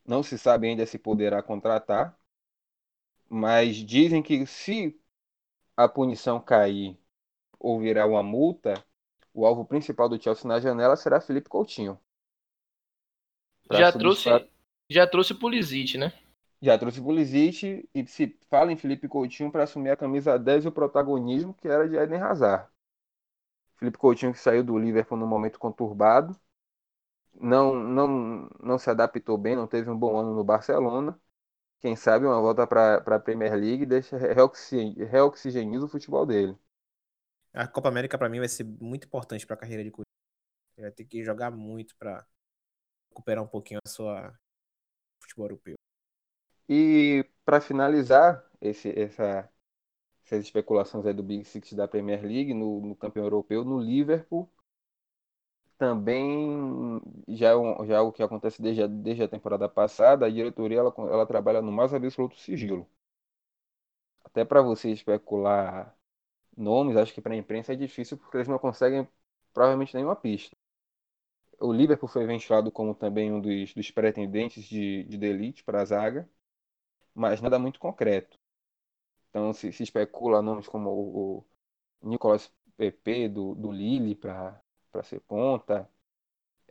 Não se sabe ainda se poderá contratar, mas dizem que se a punição cair ou virar uma multa, o alvo principal do Chelsea na janela será Felipe Coutinho. Pra Já substituir- trouxe, já trouxe o Pulisic, né? Já trouxe Pulisic e se fala em Felipe Coutinho para assumir a camisa 10 e o protagonismo que era de Eden Hazard. Felipe Coutinho que saiu do Liverpool num momento conturbado, não, não, não se adaptou bem, não teve um bom ano no Barcelona. Quem sabe uma volta para a Premier League deixa reoxi- reoxigeniza o futebol dele. A Copa América pra mim vai ser muito importante pra carreira de Coutinho. Ele vai ter que jogar muito pra recuperar um pouquinho a sua futebol europeu. E para finalizar esse, essa, essas especulações aí do Big Six da Premier League no, no campeão europeu, no Liverpool, também já é, um- já é o que acontece desde a, desde a temporada passada, a diretoria ela, ela trabalha no mais absoluto sigilo. Até para você especular nomes, acho que para a imprensa é difícil porque eles não conseguem provavelmente nenhuma pista. O Liverpool foi ventilado como também um dos, dos pretendentes de, de elite para a zaga mas nada muito concreto. Então se, se especula nomes como o, o Nicolas Pepe do, do Lille para ser ponta.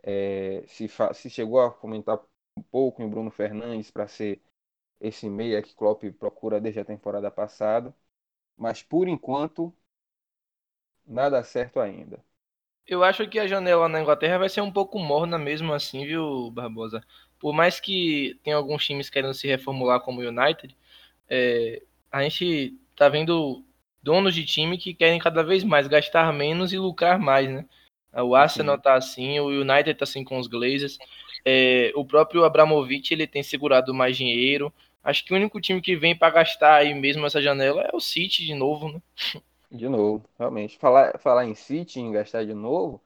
É, se, fa- se chegou a comentar um pouco em Bruno Fernandes para ser esse meia que Klopp procura desde a temporada passada. Mas por enquanto, nada certo ainda. Eu acho que a janela na Inglaterra vai ser um pouco morna mesmo assim, viu, Barbosa? Por mais que tenha alguns times querendo se reformular como o United, é, a gente tá vendo donos de time que querem cada vez mais gastar menos e lucrar mais, né? O Arsenal tá assim, o United tá assim com os Glazers, é, o próprio Abramovich ele tem segurado mais dinheiro. Acho que o único time que vem para gastar aí mesmo essa janela é o City de novo, né? De novo, realmente. Falar, falar em City, em gastar de novo,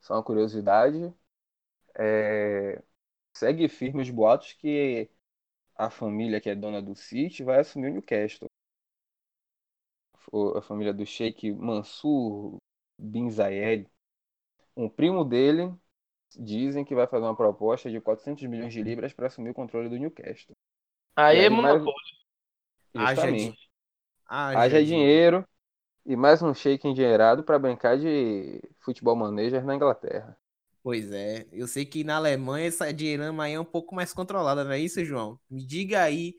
só uma curiosidade. É, segue firme os boatos que a família que é dona do City vai assumir o Newcastle. A família do Sheikh Mansur Bin Zayed. Um primo dele dizem que vai fazer uma proposta de 400 milhões de libras para assumir o controle do Newcastle. Aí é aí, mais- monopólio. Haja Justamente. Haja, Haja dinheiro. dinheiro e mais um shake endinheirado para brincar de futebol manager na Inglaterra. Pois é, eu sei que na Alemanha essa dinheirama aí é um pouco mais controlada, não é isso, João? Me diga aí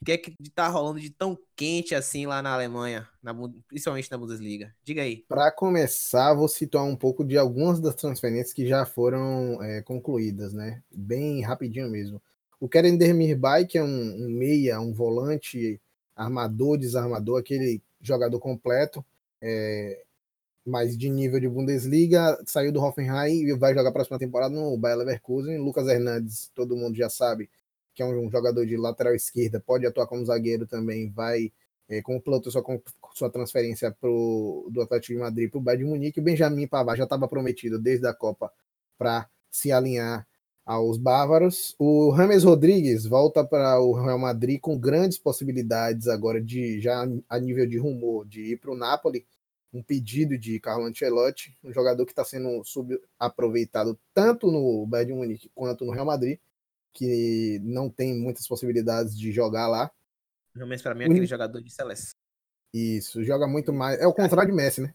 o que é que tá rolando de tão quente assim lá na Alemanha, na principalmente na Bundesliga. Diga aí. Para começar, vou citar um pouco de algumas das transferências que já foram é, concluídas, né? Bem rapidinho mesmo. O Keren Demirbay, que é um, um meia, um volante, armador, desarmador, aquele jogador completo, é, mas de nível de Bundesliga, saiu do Hoffenheim e vai jogar a próxima temporada no Bayer Leverkusen. Lucas Hernandes, todo mundo já sabe que é um jogador de lateral esquerda, pode atuar como zagueiro também, vai é, completou sua, sua transferência pro, do Atlético de Madrid para o Bayern de Munique. O Benjamin Pavard já estava prometido desde a Copa para se alinhar aos bávaros. O Rames Rodrigues volta para o Real Madrid com grandes possibilidades agora de já a nível de rumor de ir para o Napoli, um pedido de Carlo Ancelotti, um jogador que está sendo subaproveitado tanto no Bayern Munique quanto no Real Madrid, que não tem muitas possibilidades de jogar lá. Rames para mim é aquele jogador de seleção. Isso, joga muito mais. É o contrário de Messi, né?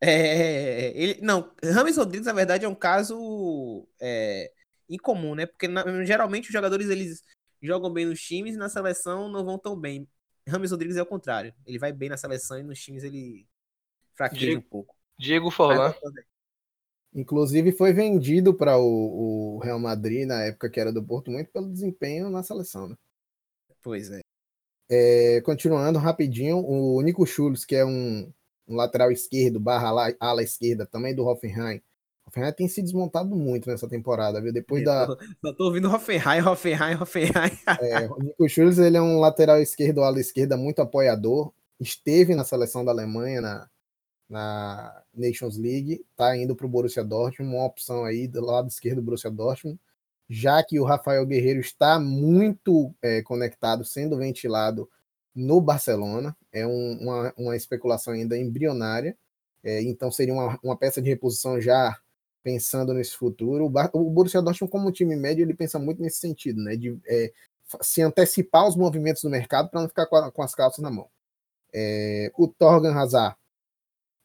É, ele, não, Rames Rodrigues, na verdade, é um caso é, incomum, né? Porque na, geralmente os jogadores eles jogam bem nos times e na seleção não vão tão bem. Rames Rodrigues é o contrário. Ele vai bem na seleção e nos times ele fraqueja Diego, um pouco. Diego Forlan. Inclusive foi vendido para o, o, Real Madrid na época que era do Porto muito pelo desempenho na seleção, né? Pois é. é continuando rapidinho, o Nico Schultz, que é um, um lateral esquerdo, barra ala, ala esquerda, também do Hoffenheim, Hoffenheim tem se desmontado muito nessa temporada, viu? Depois da. Só tô ouvindo Hoffenheim, Hoffenheim, Hoffenheim. <laughs> é, o Nico Schulz, ele é um lateral esquerdo, ala esquerda muito apoiador. Esteve na seleção da Alemanha na, na Nations League, tá indo para o Borussia Dortmund, uma opção aí do lado esquerdo do Borussia Dortmund, já que o Rafael Guerreiro está muito é, conectado, sendo ventilado no Barcelona, é um, uma, uma especulação ainda embrionária, é, então seria uma, uma peça de reposição já pensando nesse futuro. O Borussia Dortmund, como um time médio, ele pensa muito nesse sentido, né? De é, se antecipar os movimentos do mercado para não ficar com, a, com, as calças na mão. É, o Torgan Hazard,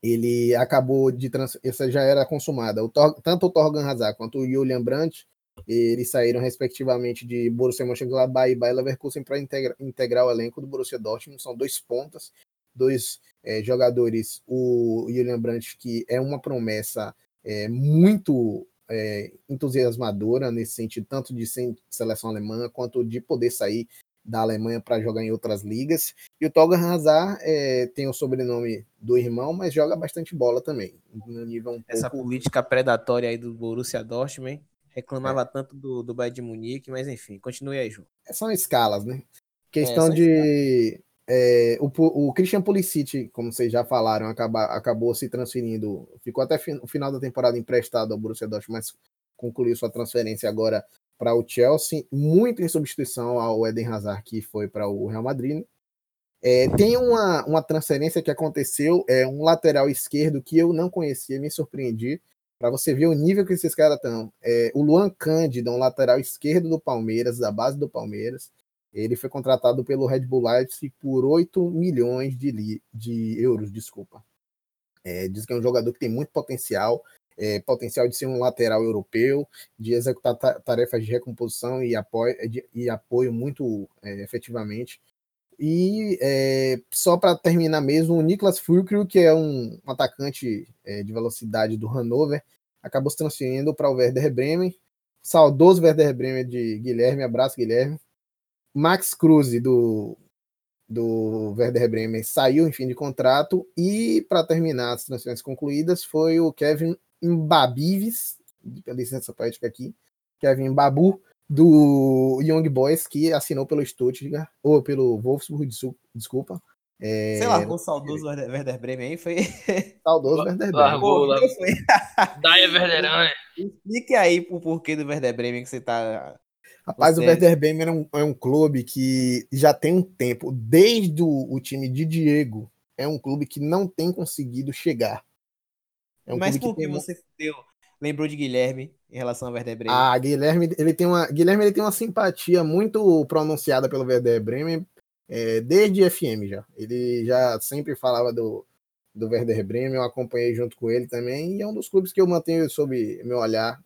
ele acabou de essa já era consumada. O Tor... Tanto o Torgan Hazard quanto o Julian Brandt, eles saíram respectivamente de Borussia Mönchengladbach e Bayer Leverkusen para integra... integrar o elenco do Borussia Dortmund. São dois pontas, dois é, jogadores. O Julian Brandt, que é uma promessa é, muito é, entusiasmadora nesse sentido, tanto de ser seleção alemã quanto de poder sair da Alemanha para jogar em outras ligas. E o Tolga Hazard é, tem o sobrenome do irmão, mas joga bastante bola também. No nível um Essa pouco... política predatória aí do Borussia Dortmund, reclamava é. tanto do, do Bayern de Munique, mas enfim, continue aí, João. São escalas, né? Questão de é, o, o Christian Pulisic, como vocês já falaram, acaba, acabou se transferindo, ficou até fin, o final da temporada emprestado ao Borussia Dortmund, mas concluiu sua transferência agora para o Chelsea, muito em substituição ao Eden Hazard, que foi para o Real Madrid. É, tem uma, uma transferência que aconteceu, é um lateral esquerdo que eu não conhecia, me surpreendi, para você ver o nível que esses caras estão. É, o Luan Cândido, um lateral esquerdo do Palmeiras, da base do Palmeiras, ele foi contratado pelo Red Bull Leipzig por 8 milhões de, de euros, desculpa. É, diz que é um jogador que tem muito potencial, é, potencial de ser um lateral europeu, de executar tarefas de recomposição e apoio, de, e apoio muito é, efetivamente. E é, só para terminar mesmo, o Niklas Fulcro, que é um, um atacante é, de velocidade do Hannover, acabou se transferindo para o Werder Bremen. Saudoso Werder Bremen de Guilherme, abraço Guilherme. Max Cruz do, do Werder Bremen saiu em fim de contrato e para terminar as transferências concluídas foi o Kevin Mbabives, licença poética aqui, Kevin Babu do Young Boys que assinou pelo Stuttgart ou pelo Wolfsburg, desculpa. É... Sei lá, o saudoso Werder Bremen aí foi. Saudoso Werder Bremen. Largou, largou. Daí Werderane. <laughs> Explique aí o porquê do Werder Bremen que você tá Rapaz, o Werder Bremen é um, é um, clube que já tem um tempo, desde o, o, time de Diego, é um clube que não tem conseguido chegar. É um Mas por que, que você deu, lembrou de Guilherme em relação ao Werder Bremen? Ah, Guilherme, ele tem uma, Guilherme ele tem uma simpatia muito pronunciada pelo Werder Bremen é, desde FM já. Ele já sempre falava do, do Werder Bremen, eu acompanhei junto com ele também, e é um dos clubes que eu mantenho sob meu olhar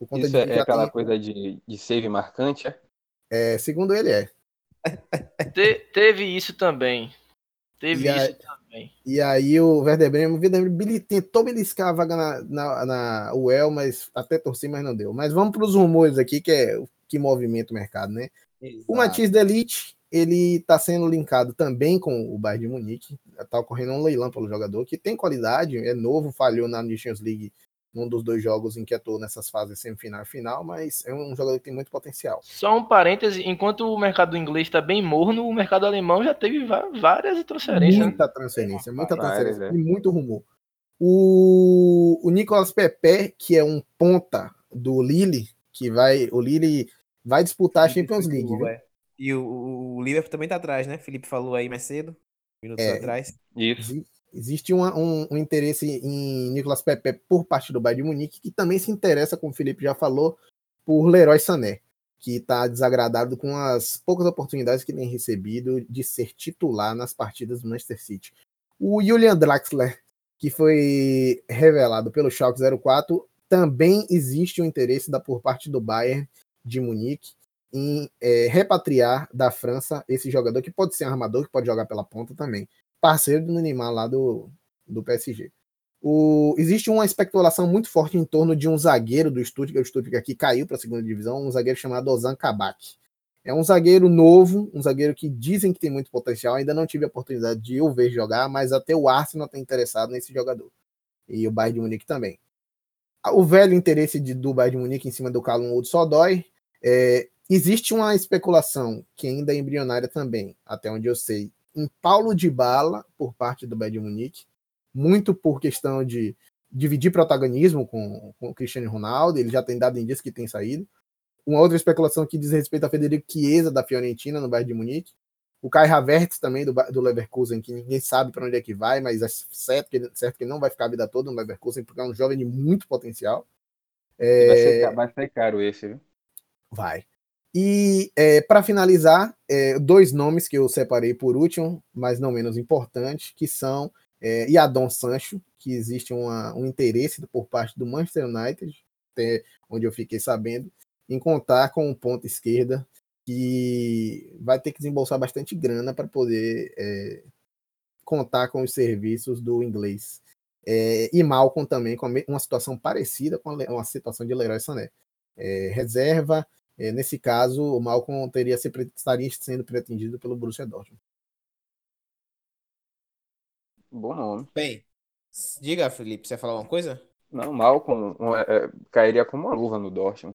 Isso de é aquela tem... coisa de, de save marcante, é? É, segundo ele é. Te, teve isso também. Teve e isso aí, também. E aí o Werder Bremen, o Werder Bremen tentou beliscar a vaga na, na, na UEL, mas até torci, mas não deu. Mas vamos para os rumores aqui, que é o que movimenta o mercado, né? Exato. O Matias Delite, ele está sendo linkado também com o Bayern de Munique. Está ocorrendo um leilão pelo jogador, que tem qualidade, é novo, falhou na Nations League num dos dois jogos em que atuou nessas fases semifinal e final, mas é um jogador que tem muito potencial. Só um parêntese, enquanto o mercado inglês está bem morno, o mercado alemão já teve várias transferências. Né? Muita transferência, muita transferência é. e muito rumor. O, o Nicolas Pepe, que é um ponta do Lille, que vai, o Lille vai disputar a Champions League. Viu? É. E o, o Liverpool também tá atrás, né? Felipe falou aí mais cedo, minutos É. atrás. Isso. Existe uma- um, um interesse em Nicolas Pepe por parte do Bayern de Munique, que também se interessa, como o Felipe já falou, por Leroy Sané, que está desagradado com as poucas oportunidades que tem recebido de ser titular nas partidas do Manchester City. O Julian Draxler, que foi revelado pelo Schalke 04, também existe um interesse da, por parte do Bayern de Munique em eh, repatriar da França esse jogador, que pode ser armador, que pode jogar pela ponta também parceiro do Neymar lá do, do PSG. O, existe uma especulação muito forte em torno de um zagueiro do Stuttgart, o Stuttgart que caiu para a segunda divisão, um zagueiro chamado Ozan Kabak. É um zagueiro novo, um zagueiro que dizem que tem muito potencial, ainda não tive a oportunidade de o ver jogar, mas até o Arsenal está interessado nesse jogador. E o Bayern de Munique também. O velho interesse de, do Bayern de Munique em cima do Callum Hudson-Odoi, é, existe uma especulação que ainda é embrionária também, até onde eu sei, em Paulo de Bala por parte do Bayern de Munique, muito por questão de dividir protagonismo com, com o Cristiano Ronaldo, ele já tem dado indício que tem saído. Uma outra especulação que diz respeito a Federico Chiesa da Fiorentina no Bayern de Munique. O Kai Havertz também do, do Leverkusen, que ninguém sabe para onde é que vai, mas é certo que, certo que não vai ficar a vida toda no Leverkusen, porque é um jovem de muito potencial. Vai, É, ser, ca- vai ser caro esse, viu? Vai. E para finalizar, é, dois nomes que eu separei por último, mas não menos importante, que são é, Yadon Sancho, que existe uma- um interesse por parte do Manchester United, até onde eu fiquei sabendo, em contar com um ponta esquerda que vai ter que desembolsar bastante grana para poder é, contar com os serviços do inglês. É, e Malcolm também com uma situação parecida com a uma situação de Leroy Sané. É, reserva, é, nesse caso, o Malcolm teria se estaria sendo pretendido pelo Borussia Dortmund. Bom nome. Bem, diga, Felipe, você ia falar alguma coisa? Não, Malcolm é, é, cairia como uma luva no Dortmund.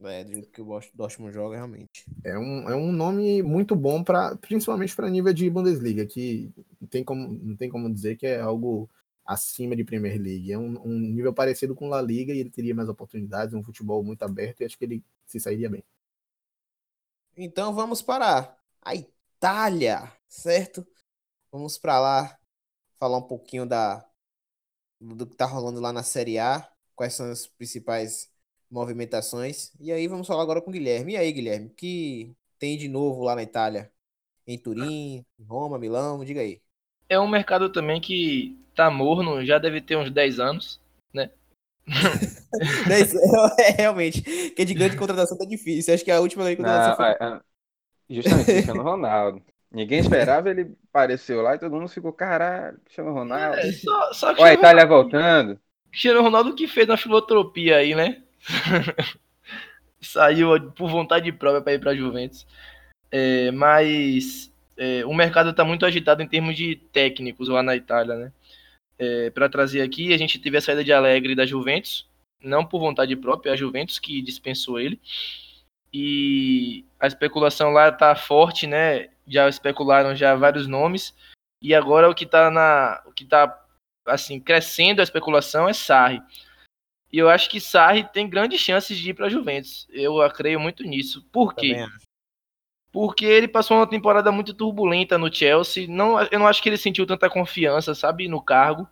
É, do jeito que o Dortmund joga, realmente. É um, é um nome muito bom para, principalmente para nível de Bundesliga, que não tem como, não tem como dizer que é algo acima de Premier League. É um, um nível parecido com La Liga e ele teria mais oportunidades, um futebol muito aberto e acho que ele se sairia bem. Então vamos para a Itália, certo? Vamos para lá falar um pouquinho da do que tá rolando lá na Série A, quais são as principais movimentações. E aí vamos falar agora com o Guilherme. E aí, Guilherme, que tem de novo lá na Itália? Em Turim, Roma, Milão, diga aí. É um mercado também que tá morno, já deve ter uns 10 anos. <laughs> é, realmente, que de grande contratação tá difícil. Acho que a última grande contratação Não, foi é, é, justamente Cristiano Ronaldo. Ninguém esperava, ele apareceu lá e todo mundo ficou, caralho, Cristiano Ronaldo. É, só, só Olha a Itália voltando. Cristiano Ronaldo que fez uma filotropia aí, né? <laughs> Saiu por vontade própria para ir para Juventus. É, mas é, o mercado está muito agitado em termos de técnicos lá na Itália, né? É, para trazer aqui, a gente teve a saída de Alegre da Juventus, não por vontade própria, a Juventus que dispensou ele. E a especulação lá tá forte, né? Já especularam já vários nomes. E agora o que tá na, o que tá assim, crescendo a especulação é Sarri. E eu acho que Sarri tem grandes chances de ir para a Juventus. Eu creio muito nisso. Por quê? também. Porque ele passou uma temporada muito turbulenta no Chelsea. Não, eu não acho que ele sentiu tanta confiança, sabe, no cargo.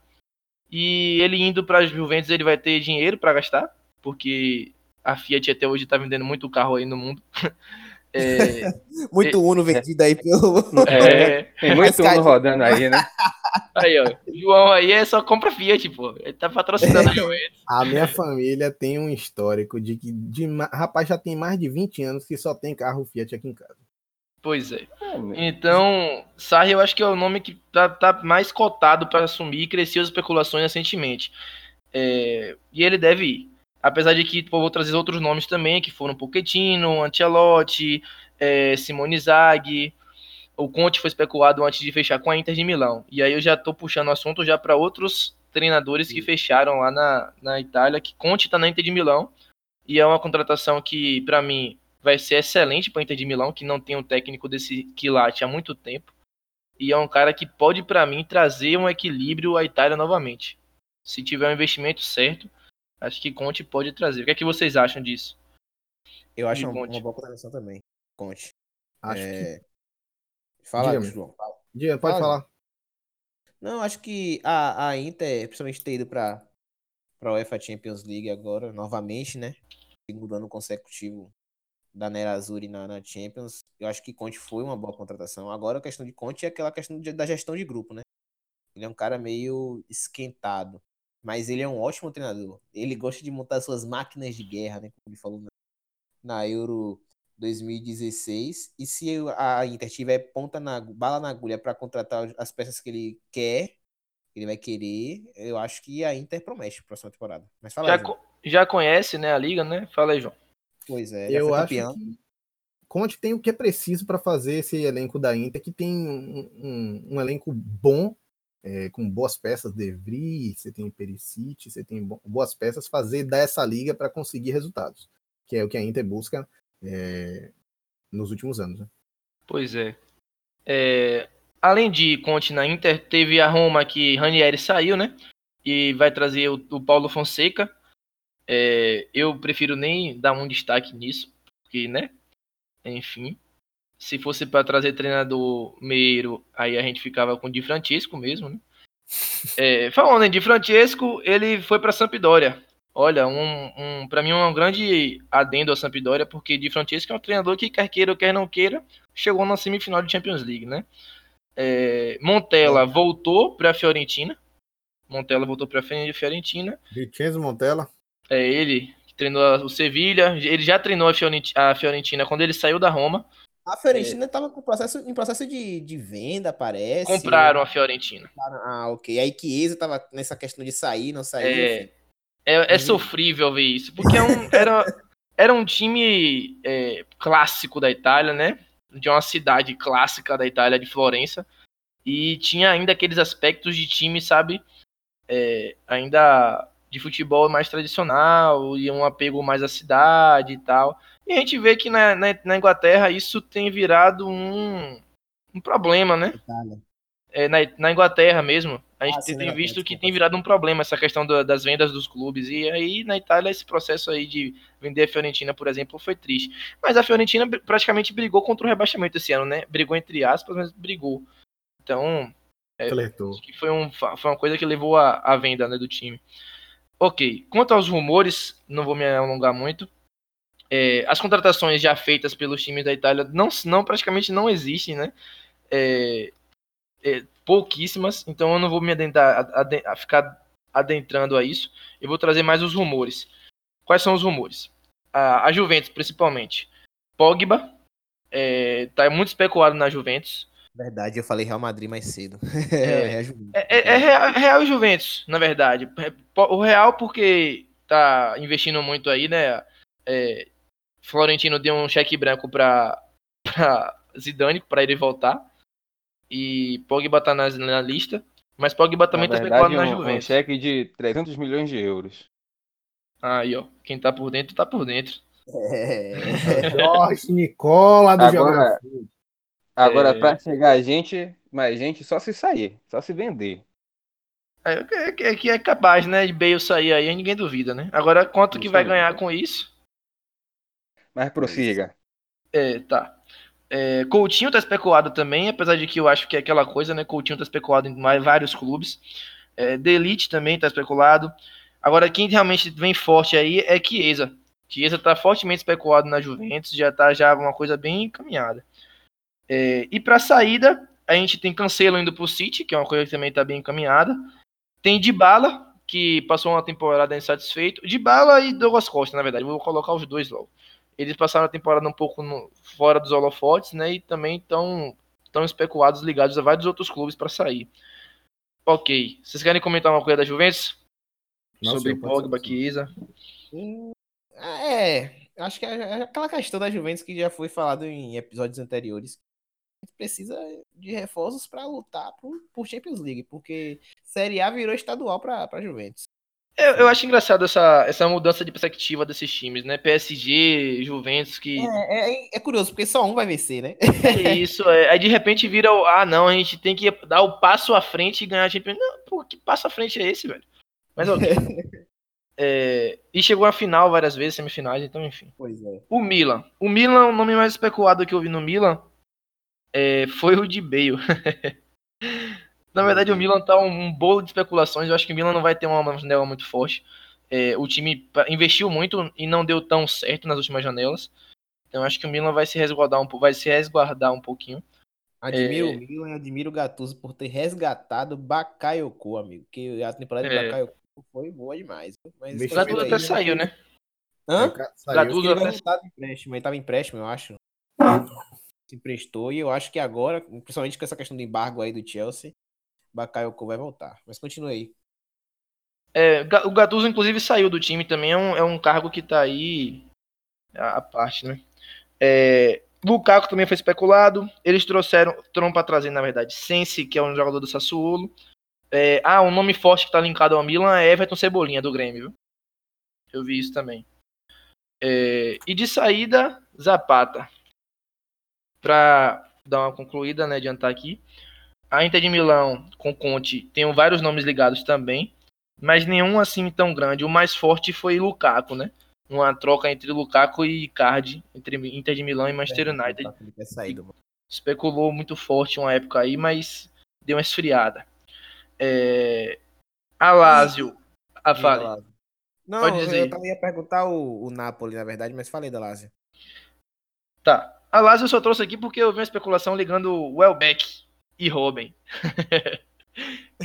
E ele indo para a Juventus, ele vai ter dinheiro para gastar, porque a Fiat até hoje está vendendo muito carro aí no mundo. <laughs> É, <laughs> Muito Uno vendido aí pelo. <laughs> é, Tem muito. Uno rodando aí, né? aí, ó. O João aí é só compra Fiat, pô. Ele tá patrocinando a Juventus. A minha família tem um histórico de que, de, rapaz, já tem mais de 20 anos que só tem carro Fiat aqui em casa. Pois é. É, né? Então, Sarri eu acho que é o nome que tá, tá mais cotado para assumir e cresceu as especulações recentemente. É, e ele deve ir. Apesar de que pô, vou trazer outros nomes também, que foram Pochettino, Ancelotti, é, Simone Zaghi. O Conte foi especulado antes de fechar com a Inter de Milão. E aí eu já tô puxando o assunto já para outros treinadores que fecharam lá na, na Itália, que Conte tá na Inter de Milão. E é uma contratação que, para mim, vai ser excelente para Inter de Milão, que não tem um técnico desse quilate há muito tempo. E é um cara que pode, para mim, trazer um equilíbrio à Itália novamente. Se tiver um investimento certo. Acho que Conte pode trazer. O que é que vocês acham disso? Eu acho uma, Conte. uma boa contratação também. Conte. Acho É, Fala, Diga-me. João. Fala. que. Diga, pode Fala. falar. Não, acho que a, a Inter, principalmente ter ido para a UEFA Champions League agora, novamente, né? Segundo ano consecutivo da Nerazzurri na, na Champions. Eu acho que Conte foi uma boa contratação. Agora a questão de Conte é aquela questão de- da gestão de grupo, né? Ele é um cara meio esquentado, mas ele é um ótimo treinador. Ele gosta de montar suas máquinas de guerra, né? Como ele falou na, na Euro 2016. E se a Inter tiver ponta na bala na agulha para contratar as peças que ele quer, ele vai querer, eu acho que a Inter promete pra próxima temporada. Mas fala Já, aí, co- já conhece, né, a liga, né? Fala aí, João. Pois é, Eu acho campeão. que Conte tem o que é preciso para fazer esse elenco da Inter, que tem um, um- um elenco bom, é, com boas peças, De Vries, você tem Perisic, você tem bo- boas peças, fazer dessa liga para conseguir resultados, que é o que a Inter busca é, nos últimos anos. né? Pois é. É, Além de Conte na Inter, teve a Roma que Ranieri saiu, né? E vai trazer o, o Paulo Fonseca. É, eu prefiro nem dar um destaque nisso, porque, né? Enfim. Se fosse para trazer treinador meiro, aí a gente ficava com o Di Francesco mesmo, né? <laughs> É, falando em Di Francesco, ele foi para Sampdoria. Olha, um, um, para mim um grande adendo a Sampdoria, porque Di Francesco é um treinador que quer queira ou quer não queira, chegou na semifinal de Champions League, né? É, Montella voltou para a Fiorentina. Montella voltou para a Fiorentina. Vincenzo Montella, É ele que treinou o Sevilha. Ele já treinou a Fiorenti- a Fiorentina quando ele saiu da Roma. A Fiorentina estava com processo, em processo de, de venda, parece. Compraram a Fiorentina. Ah, ok. Aí Chiesa estava nessa questão de sair, não sair. É, enfim. é, é Uhum. sofrível ver isso, porque é um- <laughs> era, era um time é, clássico da Itália, né? De uma cidade clássica da Itália, de Florença. E tinha ainda aqueles aspectos de time, sabe? É, ainda de futebol mais tradicional e um apego mais à cidade e tal. E a gente vê que na, na, na Inglaterra isso tem virado um, um problema, né? É, na, na Inglaterra mesmo, a gente Ah, sim, tem na visto que tem virado um problema essa questão da- das vendas dos clubes. E aí, na Itália, esse processo aí de vender a Fiorentina, por exemplo, foi triste. Mas a Fiorentina praticamente brigou contra o rebaixamento esse ano, né? Brigou entre aspas, mas brigou. Então, É. flertou. acho que foi, um, foi uma coisa que levou à à venda né, do time. Ok, quanto aos rumores, não vou me alongar muito. É, as contratações já feitas pelos times da Itália não, não praticamente não existem, né? É, é, pouquíssimas, então eu não vou me adentrar, a, a ficar adentrando a isso. Eu vou trazer mais os rumores. Quais são os rumores? A, a Juventus, principalmente. Pogba está muito especulado na Juventus. Verdade, eu falei Real Madrid mais cedo. <laughs> É. É, Juventus. É, é- é Real, Real e Juventus, na verdade. É, O Real porque tá investindo muito aí, né? É, Florentino deu um cheque branco para <laughs> Zidane para ele voltar. E Pogba tá na, na lista. Mas Pogba também na tá verdade, especulado na um, um Juventus. cheque de 300 milhões de euros. Aí, ó. Quem tá por dentro, tá por dentro. É. <laughs> Jorge Nicola do Agora- Geografia. Agora, É. pra chegar a gente, mais gente, só se sair, só se vender. É, é, que- é que é capaz, né? De Bale sair aí, ninguém duvida, né? Agora, quanto que vai ganhar com isso? Mas prossiga. É, tá. É, Coutinho tá especulado também, apesar de que eu acho que é aquela coisa, né? Coutinho tá especulado em mais- vários clubes. É, Delite também tá especulado. Agora, quem realmente vem forte aí é Chiesa. Chiesa tá fortemente especulado na Juventus, já tá já uma coisa bem encaminhada. É, e para saída, a gente tem Cancelo indo pro City, que é uma coisa que também tá bem encaminhada. Tem Dybala, que passou uma temporada insatisfeito. Dybala e Douglas Costa, na verdade. Vou colocar os dois logo. Eles passaram a temporada um pouco no- fora dos holofotes, né? E também estão tão especulados, ligados a vários outros clubes para sair. Ok. Vocês querem comentar uma coisa da Juventus? Não, Sobre Pogba. Chiesa. Hum, É, acho que é é aquela questão da Juventus que já foi falado em episódios anteriores. Gente precisa de reforços para lutar por, por Champions League, porque Série A virou estadual para para Juventus. Eu, eu acho engraçado essa, essa mudança de perspectiva desses times, né? PSG, Juventus, que É, é, é curioso, porque só um vai vencer, né? é isso. É, aí de repente vira o. Ah, não, a gente tem que dar o passo à frente e ganhar a Champions. Não, pô, que passo à frente é esse, velho? Mas ok. <laughs> É, e chegou à final várias vezes, semifinais, então enfim. Pois é. O Milan. O Milan, o nome mais especulado que eu vi no Milan é, foi o de Bale. <laughs> Na verdade, o Milan tá um, um, bolo de especulações. Eu acho que o Milan não vai ter uma janela muito forte. É, o time investiu muito e não deu tão certo nas últimas janelas. Então acho que o Milan vai se resguardar um pouco, vai se resguardar um pouquinho. Admiro é... o Milan e admiro o Gattuso por ter resgatado Bakayoko, amigo. Que a temporada é. de Bakayoko foi boa demais. Mas o Gattuso até saiu, né? Hã? Gattuso até... Estava empréstimo, ele estava empréstimo, eu acho. Se emprestou e eu acho que agora, principalmente com essa questão do embargo aí do Chelsea, Bakayoko vai voltar. Mas continue aí. É, o Gattuso, inclusive, saiu do time também. É um, é um cargo que tá aí a, parte, né? É, Lukaku também foi especulado. Eles trouxeram, trouxeram para trazer, na verdade, Sensi, que é um jogador do Sassuolo. É, ah, um nome forte que tá linkado ao Milan é Everton Cebolinha, do Grêmio, viu? Eu vi isso também. É, e de saída, Zapata. Pra dar uma concluída, né, adiantar aqui. A Inter de Milão com Conte tem vários nomes ligados também, mas nenhum assim tão grande. O mais forte foi Lukaku, né? Uma troca entre Lukaku e Icardi, entre Inter de Milão e Manchester é, United. Saído, Especulou muito forte uma época aí, mas deu uma esfriada. É... A Lazio. A fale. Não, Pode dizer. eu ia perguntar o, o Napoli, na verdade, mas falei da Lazio. Tá. A Lazio eu só trouxe aqui porque eu vi uma especulação ligando o Welbeck e Robin. <laughs>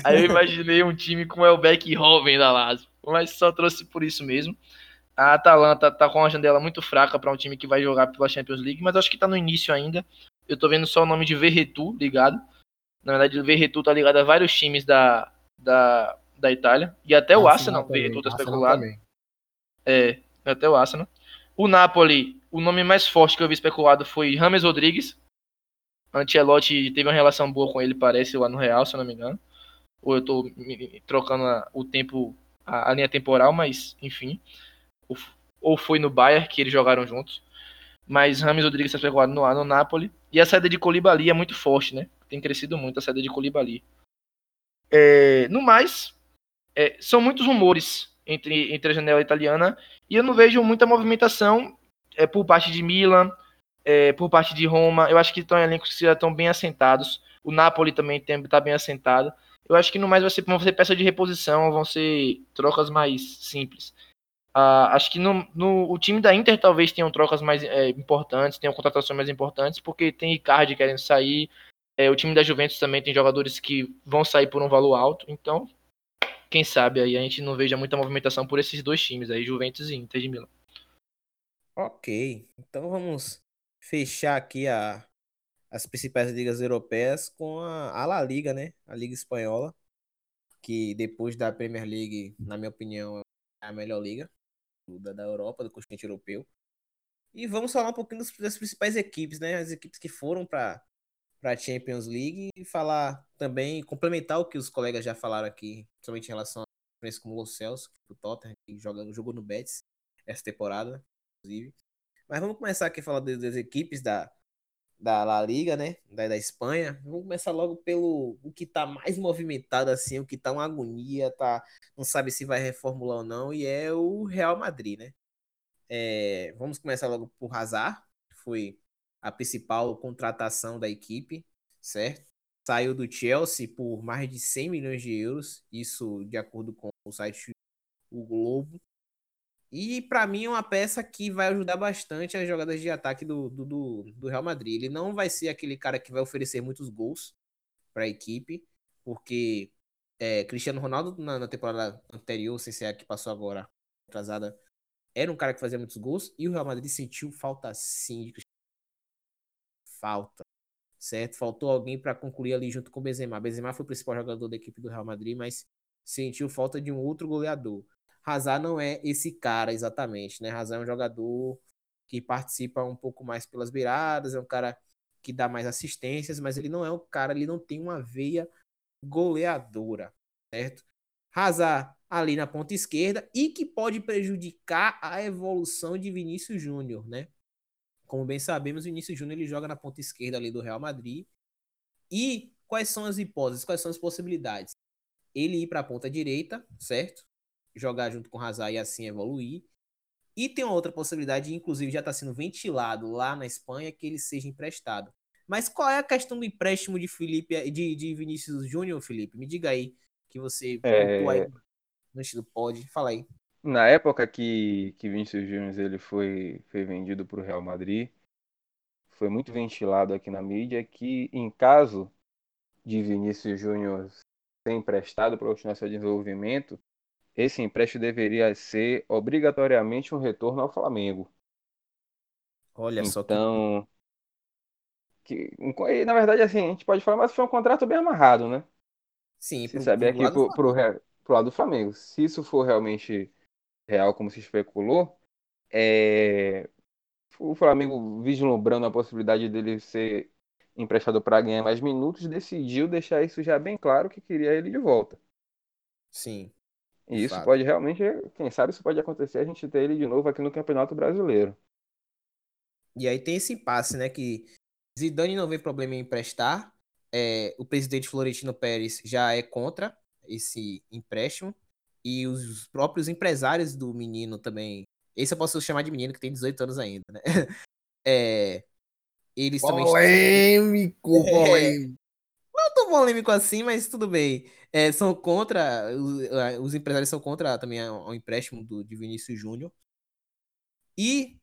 Aí eu imaginei um time com Elbeck e Robin da Lazio, mas só trouxe por isso mesmo. A Atalanta tá com uma janela muito fraca para um time que vai jogar pela Champions League, mas acho que tá no início ainda. Eu tô vendo só o nome de Verretu ligado. Na verdade, o Verretu tá ligado a vários times da, da, da Itália. E até o Arsenal, o Verretu tá especulado. É, até o Arsenal. O Napoli, o nome mais forte que eu vi especulado foi Rames Rodrigues, Ancelotti teve uma relação boa com ele, parece, lá no Real, se eu não me engano. Ou eu tô trocando a, o tempo, a, a, linha temporal, mas enfim. Ou, ou, foi no Bayern que eles jogaram juntos. Mas Rames Rodrigues está jogando no, no Napoli. E a saída de Colibali é muito forte, né? Tem crescido muito a saída de Colibali. É, no mais, é, são muitos rumores entre, entre a janela italiana e eu não vejo muita movimentação é, por parte de Milan, é, por parte de Roma. Eu acho que estão elencos que já estão bem assentados. O Napoli também está bem assentado. Eu acho que no mais vai ser, vão ser peça de reposição, vão ser trocas mais simples. Uh, acho que no, no, o time da Inter talvez tenham trocas mais é, importantes, tenham contratações mais importantes, porque tem Icardi querendo sair. É, o time da Juventus também tem jogadores que vão sair por um valor alto. Então, quem sabe aí a gente não veja muita movimentação por esses dois times aí, Juventus e Inter de Milão. Ok, então vamos fechar aqui a, as principais ligas europeias com a, a La Liga, né? A Liga Espanhola, que depois da Premier League, na minha opinião, é a melhor liga da, da Europa, do continente europeu. E vamos falar um pouquinho dos, das principais equipes, né? As equipes que foram para para a Champions League e falar também, complementar o que os colegas já falaram aqui, principalmente em relação a como o Celso, o Tottenham, que joga, jogou no Betis essa temporada, inclusive. Mas vamos começar aqui a falar das, equipes da, da La Liga, né? Da, da Espanha. Vamos começar logo pelo o que tá mais movimentado, assim, o que tá uma agonia, tá, não sabe se vai reformular ou não, e é o Real Madrid, né? É, vamos começar logo por Hazard, que foi a principal contratação da equipe, certo? Saiu do Chelsea por mais de 100 milhões de euros, isso de acordo com o site O Globo. E para mim é uma peça que vai ajudar bastante as jogadas de ataque do, do, do, Real Madrid. Ele não vai ser aquele cara que vai oferecer muitos gols para a equipe, porque é, Cristiano Ronaldo na, na, temporada anterior, sem ser a que passou agora, atrasada, era um cara que fazia muitos gols e o Real Madrid sentiu falta sim de Cristiano. Falta, certo? Faltou alguém para concluir ali junto com o Benzema. Benzema foi o principal jogador da equipe do Real Madrid, mas sentiu falta de um outro goleador. Hazard não é esse cara exatamente, né? Hazard é um jogador que participa um pouco mais pelas beiradas, é um cara que dá mais assistências, mas ele não é um cara, ele não tem uma veia goleadora, certo? Hazard ali na ponta esquerda e que pode prejudicar a evolução de Vinícius Júnior, né? Como bem sabemos, Vinícius Júnior ele joga na ponta esquerda ali do Real Madrid. E quais são as hipóteses, quais são as possibilidades? Ele ir para a ponta direita, certo? Jogar junto com o Hazard e assim evoluir. E tem uma outra possibilidade, inclusive já está sendo ventilado lá na Espanha, que ele seja emprestado. Mas qual é a questão do empréstimo de Felipe de, de Vinícius Júnior, Felipe? Me diga aí que você É. aí no estilo pode. Fala aí. Na época que, que Vinícius Júnior ele foi, foi vendido para o Real Madrid, foi muito ventilado aqui na mídia que, em caso de Vinícius Júnior ser emprestado para continuar seu desenvolvimento, esse empréstimo deveria ser obrigatoriamente um retorno ao Flamengo. Olha só que Então, que, e, na verdade, assim, a gente pode falar, mas foi um contrato bem amarrado, né? sim, Se pro- saber pro pro, pro lado do Flamengo. Se isso for realmente real, como se especulou, é, o Flamengo, vislumbrando a possibilidade dele ser emprestado para ganhar mais minutos, decidiu deixar isso já bem claro que queria ele de volta. Sim. E isso fato. pode realmente, quem sabe isso pode acontecer, a gente ter ele de novo aqui no Campeonato Brasileiro. E aí tem esse impasse, né? Que Zidane não vê problema em emprestar. É, o presidente Florentino Pérez já é contra esse empréstimo. E os próprios empresários do menino também. Esse eu posso chamar de menino, que tem 18 anos ainda, né? <laughs> É, eles também. Polêmico, <laughs> É. polêmico. Não tão polêmico assim, mas tudo bem. É, são contra. Os, os empresários são contra também o empréstimo do, de Vinícius Júnior. E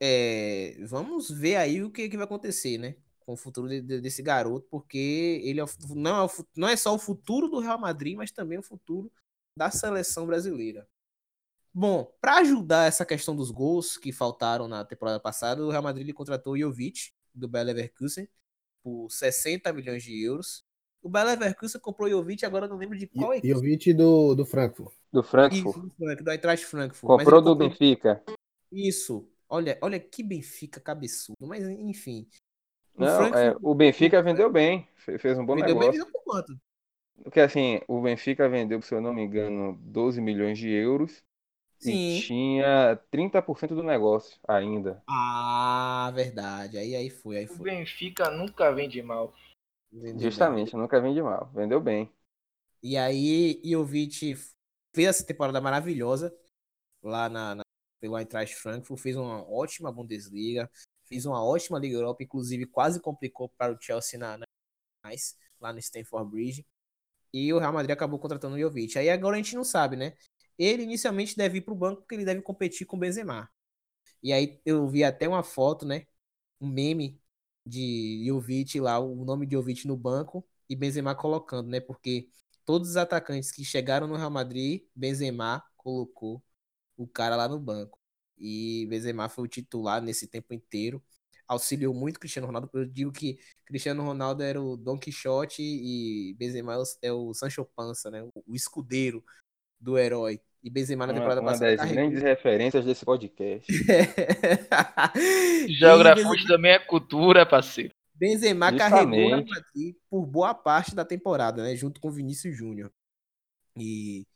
é, vamos ver aí o que, que vai acontecer, né? Com o futuro de- de- desse garoto, porque ele é não, é não é só o futuro do Real Madrid, mas também o futuro da seleção brasileira. Bom, para ajudar essa questão dos gols que faltaram na temporada passada, o Real Madrid contratou o Jovic, do Bayer Leverkusen, por 60 milhões de euros. O Bayer Leverkusen comprou o Jovic, agora eu não lembro de qual equipe. o Vite do, do Frankfurt. Do Isso, Frankfurt. do Frank- do Eintracht Frankfurt. Comprou do Benfica. Isso. Olha, olha que Benfica cabeçudo. Mas enfim. O Não, Frankfurt- é, o Benfica vendeu bem, fe- fez um bom vendeu bem, negócio. vendeu por quanto? Porque assim, o Benfica vendeu, se eu não me engano, 12 milhões de euros Sim. e tinha 30% do negócio ainda. Ah, verdade. Aí, aí foi, aí O foi. Benfica nunca vende mal. Vendeu bem. Justamente, nunca vende mal. Vendeu bem. E aí, Jovic fez essa temporada maravilhosa lá na, na pelo Eintracht Frankfurt, fez uma ótima Bundesliga, fez uma ótima Liga Europa, inclusive quase complicou para o Chelsea na, na mais, lá no Stamford Bridge. E o Real Madrid acabou contratando o Jovic. Aí agora a gente não sabe, né? Ele inicialmente deve ir para o banco porque ele deve competir com o Benzema. E aí eu vi até uma foto, né? Um meme de Jovic lá, o nome de Jovic no banco e Benzema colocando, né? Porque todos os atacantes que chegaram no Real Madrid, Benzema colocou o cara lá no banco. E Benzema foi o titular nesse tempo inteiro. Auxiliou muito Cristiano Ronaldo. Eu digo que Cristiano Ronaldo era o Don Quixote e Benzema é o- é o Sancho Panza, né? O escudeiro do herói. E Benzema na Uma, temporada uma passada das carregou- grandes referências desse podcast. <laughs> Geografia Benzema- também é cultura, parceiro. Benzema carregou Justamente. Madrid por boa parte da temporada, né? Junto com Vinícius Júnior. E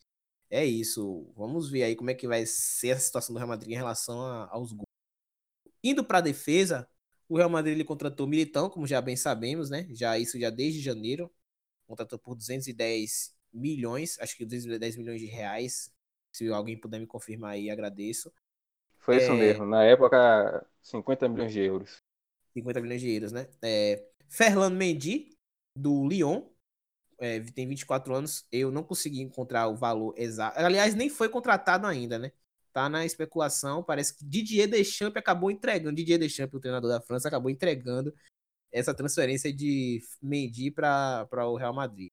é isso. Vamos ver aí como é que vai ser a situação do Real Madrid em relação a- aos gols. Indo para a defesa, o Real Madrid ele contratou Militão, como já bem sabemos, né? Já isso já desde janeiro. Contratou por 210 milhões, acho que 210 milhões de reais. Se alguém puder me confirmar aí, agradeço. Foi isso É. mesmo. Na época, 50 milhões de euros. 50 milhões de euros, né? É, Ferland Mendy, do Lyon, é, tem 24 anos. Eu não consegui encontrar o valor exato. Aliás, nem foi contratado ainda, né? Tá na especulação. Parece que Didier Deschamps acabou entregando. Didier Deschamps, o treinador da França, acabou entregando essa transferência de Mendy para o Real Madrid.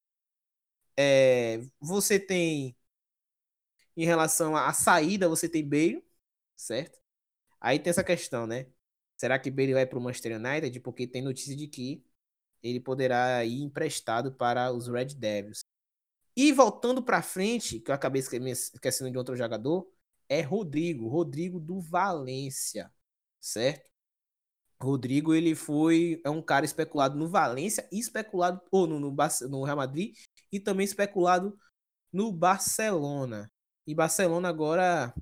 É, você tem, em relação à saída, você tem Bale, certo? Aí tem essa questão, né? Será que Bale vai para o Manchester United? Porque tem notícia de que ele poderá ir emprestado para os Red Devils. E voltando para frente, que eu acabei esquecendo de outro jogador, é Rodrigo, Rodrigo do Valência, certo? Rodrigo, ele foi é um cara especulado no Valência, e especulado ou no, no, no Real Madrid e também especulado no Barcelona. E Barcelona agora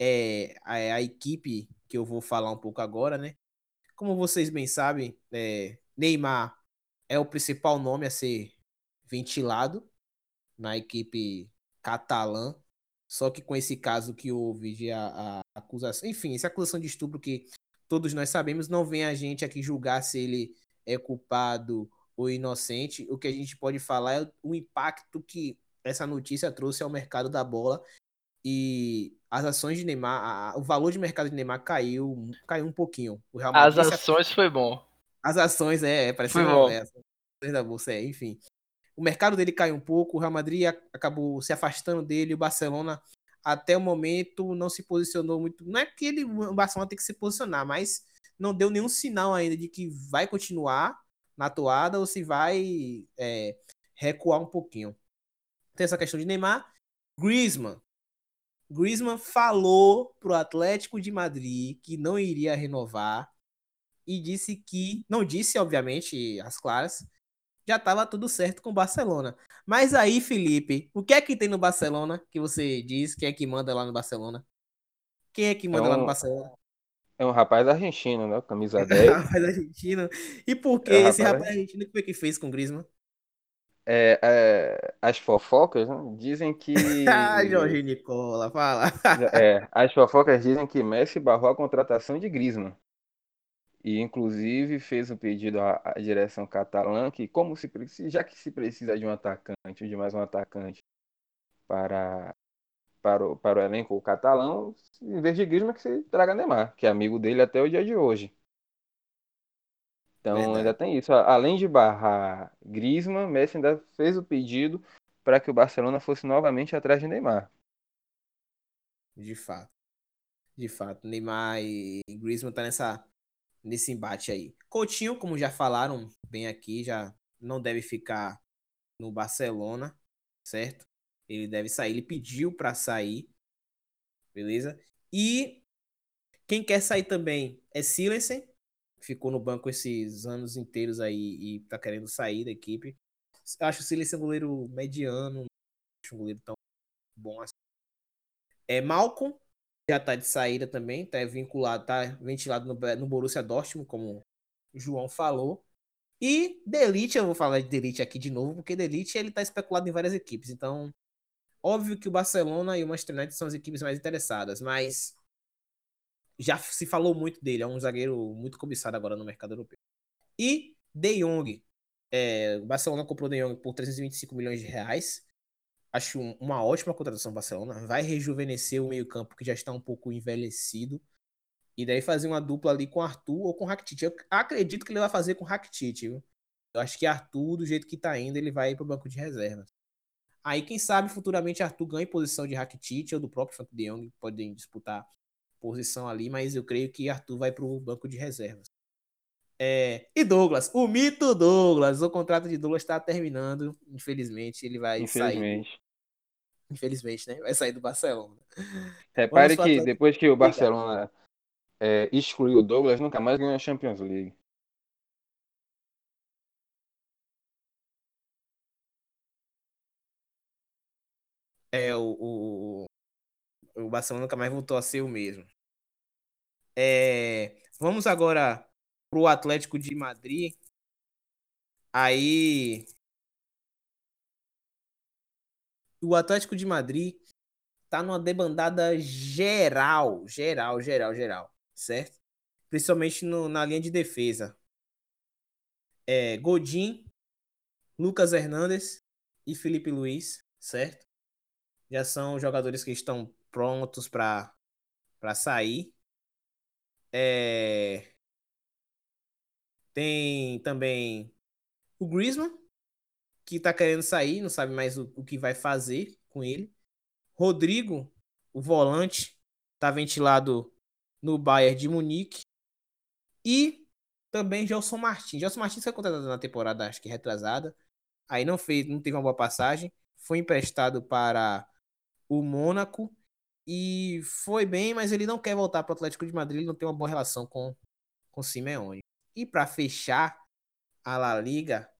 é a, é a equipe que eu vou falar um pouco agora, né? Como vocês bem sabem, é, Neymar é o principal nome a ser ventilado na equipe catalã Só que com esse caso que houve de a, a acusação, enfim, essa acusação de estupro que todos nós sabemos, não vem a gente aqui julgar se ele é culpado ou inocente. O que a gente pode falar é o impacto que essa notícia trouxe ao mercado da bola e as ações de Neymar, a, o valor de mercado de Neymar caiu, caiu um pouquinho. as ações foi bom. As ações, é, é parece foi bom. É, da bolsa, é, enfim. O mercado dele caiu um pouco, o Real Madrid acabou se afastando dele, o Barcelona até o momento não se posicionou muito. Não é que ele, o Barcelona tem que se posicionar, mas não deu nenhum sinal ainda de que vai continuar na toada ou se vai é, recuar um pouquinho. Tem essa questão de Neymar. Griezmann. Griezmann falou pro Atlético de Madrid que não iria renovar e disse que, não disse, obviamente, as claras, já estava tudo certo com o Barcelona. Mas aí, Felipe, o que é que tem no Barcelona que você diz? Quem é que manda lá no Barcelona? Quem é que manda é um, lá no Barcelona? É um rapaz argentino, né? Camisa 10. <laughs> É um rapaz argentino. E por que é esse rapaz, rapaz argentino que foi que fez com o Griezmann? É, é, as fofocas né, dizem que. ah, <laughs> Jorge Nicola, fala. é, as fofocas dizem que Messi barrou a contratação de Griezmann e inclusive fez um pedido à, à direção catalã que como se já que se precisa de um atacante, de mais um atacante para para o, para o elenco catalão, em vez de Griezmann que se traga Neymar, que é amigo dele até o dia de hoje. Então Verdade. ainda tem isso. Além de barrar Griezmann, Messi ainda fez o pedido para que o Barcelona fosse novamente atrás de Neymar. De fato. De fato, Neymar e Griezmann tá nessa nesse embate aí. Coutinho, como já falaram bem aqui, já não deve ficar no Barcelona, certo? Ele deve sair, ele pediu para sair, beleza? E quem quer sair também é Silensen, ficou no banco esses anos inteiros aí e tá querendo sair da equipe. Acho o Silensen um goleiro mediano, não acho um goleiro tão bom assim. É Malcolm, já tá de saída também, tá vinculado, tá ventilado no, no Borussia Dortmund, como o João falou. E Delite, eu vou falar de Delite aqui de novo, porque Delite ele tá especulado em várias equipes. Então, óbvio que o Barcelona e o Manchester United são as equipes mais interessadas, mas já se falou muito dele, é um zagueiro muito cobiçado agora no mercado europeu. E De Jong, é, o Barcelona comprou De Jong por 325 milhões de reais acho uma ótima contratação do Barcelona. Vai rejuvenescer o meio-campo que já está um pouco envelhecido. E daí fazer uma dupla ali com Arthur ou com Rakitic. Eu acredito que ele vai fazer com Rakitic, viu? Eu acho que Arthur, do jeito que tá indo, ele vai pro banco de reservas. Aí, quem sabe, futuramente Arthur ganhe posição de Rakitic ou do próprio Frank de Jong, podem disputar posição ali, mas eu creio que Arthur vai pro banco de reservas. É... E Douglas, o mito Douglas. O contrato de Douglas está terminando. Infelizmente, ele vai Infelizmente. sair. Infelizmente, né? Vai sair do Barcelona. Repare que depois que o Barcelona é, excluiu o Douglas, nunca mais ganhou a Champions League. É, o, o, o Barcelona nunca mais voltou a ser o mesmo. É, vamos agora pro Atlético de Madrid. Aí o Atlético de Madrid tá numa debandada geral, geral, geral, geral, certo? Principalmente no, na linha de defesa. É, Godin, Lucas Hernandes e Felipe Luiz, certo? Já são jogadores que estão prontos para sair. É, tem também o Griezmann, que tá querendo sair, não sabe mais o, o que vai fazer com ele. Rodrigo, o volante, tá ventilado no Bayern de Munique. E também Gelson Martins. Gelson Martins foi contratado na temporada, acho que retrasada. Aí não fez, não teve uma boa passagem. Foi emprestado para o Mônaco e foi bem, mas ele não quer voltar para o Atlético de Madrid, ele não tem uma boa relação com com Simeone. E para fechar a La Liga,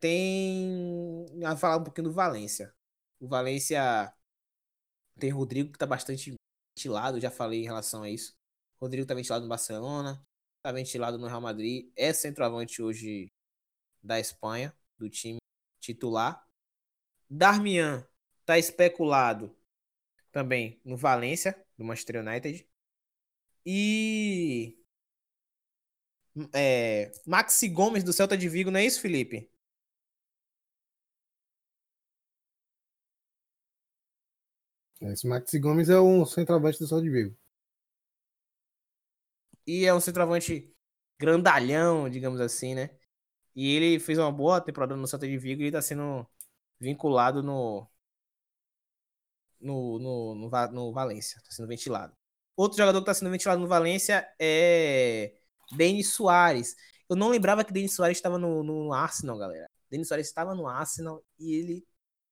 tem a falar um pouquinho do Valência. O Valência tem Rodrigo que está bastante ventilado, já falei em relação a isso. Rodrigo está ventilado no Barcelona, está ventilado no Real Madrid, é centroavante hoje da Espanha, do time titular. Darmian está especulado também no Valência, do Manchester United. E é, Maxi Gomes do Celta de Vigo, não é isso, Felipe? Esse Maxi Gomes é um centroavante do Celta de Vigo. E é um centroavante grandalhão, digamos assim, né? E ele fez uma boa temporada no Celta de Vigo e está sendo vinculado no no, no, no, no Valência, está sendo ventilado. Outro jogador que está sendo ventilado no Valência é Denis Soares. Eu não lembrava que Denis Soares estava no, no Arsenal, galera. Denis Soares estava no Arsenal e ele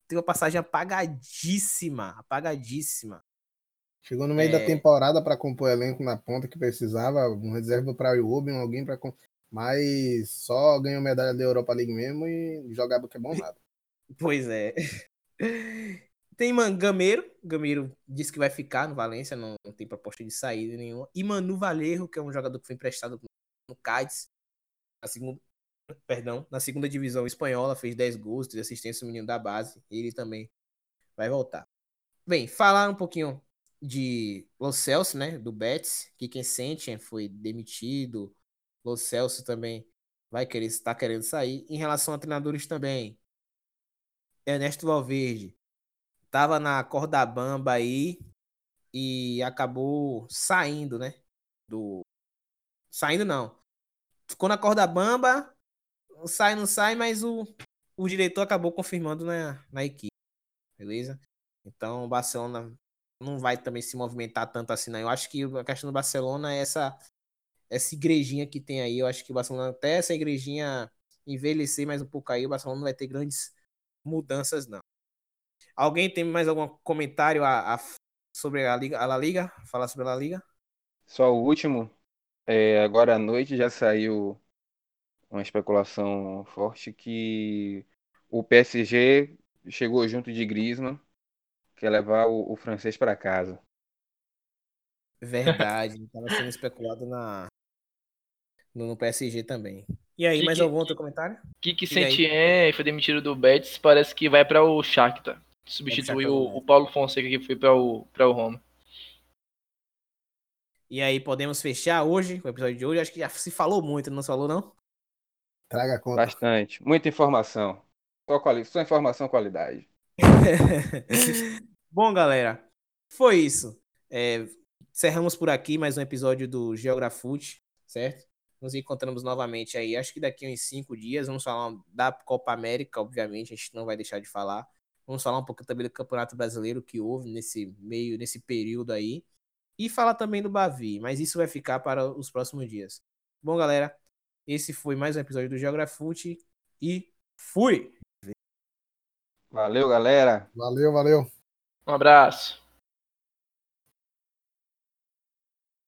teve uma passagem apagadíssima, apagadíssima. Chegou no meio é... da temporada para compor elenco na ponta que precisava, um reserva para o Rubin, alguém para mas só ganhou medalha da Europa League mesmo e jogava que é bom <laughs> nada. Pois é. <laughs> Tem man, Gameiro, Gameiro disse que vai ficar no Valência, não, não, tem proposta de saída nenhuma. E Manu Valerro, que é um jogador que foi emprestado no Cádiz, na segunda, perdão, na segunda divisão espanhola, fez 10 gols, de assistência no menino da base, ele também vai voltar. Bem, falar um pouquinho de Los Celso, né, do Betis, que quem sente foi demitido, Los Celso também vai querer, está querendo sair. Em relação a treinadores também, Ernesto Valverde estava na corda bamba aí e acabou saindo, né? Do saindo não. Ficou na corda bamba, sai não sai, mas o, o diretor acabou confirmando na, na equipe. Beleza? Então o Barcelona não vai também se movimentar tanto assim, não. Eu acho que a questão do Barcelona é essa essa igrejinha que tem aí. Eu acho que o Barcelona, até essa igrejinha envelhecer mais um pouco aí, o Barcelona não vai ter grandes mudanças, não. Alguém tem mais algum comentário a, a sobre a Liga, a La Liga? Falar sobre a La Liga? Só o último. É, agora à noite já saiu uma especulação forte que o PSG chegou junto de Griezmann, quer levar o, o francês para casa. Verdade, <laughs> estava sendo especulado na, no, no PSG também. E aí, mais algum outro comentário? Kiki Sentien foi demitido do Betis, parece que vai para o Shakhtar. Substitui o, o, Paulo Fonseca que foi para o, para o Roma. E aí, podemos fechar hoje, o episódio de hoje. Acho que já se falou muito, não se falou, não? Traga conta. Bastante. Muita informação. Só, quali... Só informação qualidade. <laughs> Bom, galera, foi isso. É, encerramos por aqui mais um episódio do Geografute, certo? Nos encontramos novamente aí, acho que daqui a uns cinco dias. Vamos falar da Copa América, obviamente, a gente não vai deixar de falar. Vamos falar um pouco também do Campeonato Brasileiro que houve nesse meio, nesse período aí. E falar também do Bavi, mas isso vai ficar para os próximos dias. Bom, galera, esse foi mais um episódio do Geografute e fui! Valeu, galera! Valeu, valeu! Um abraço!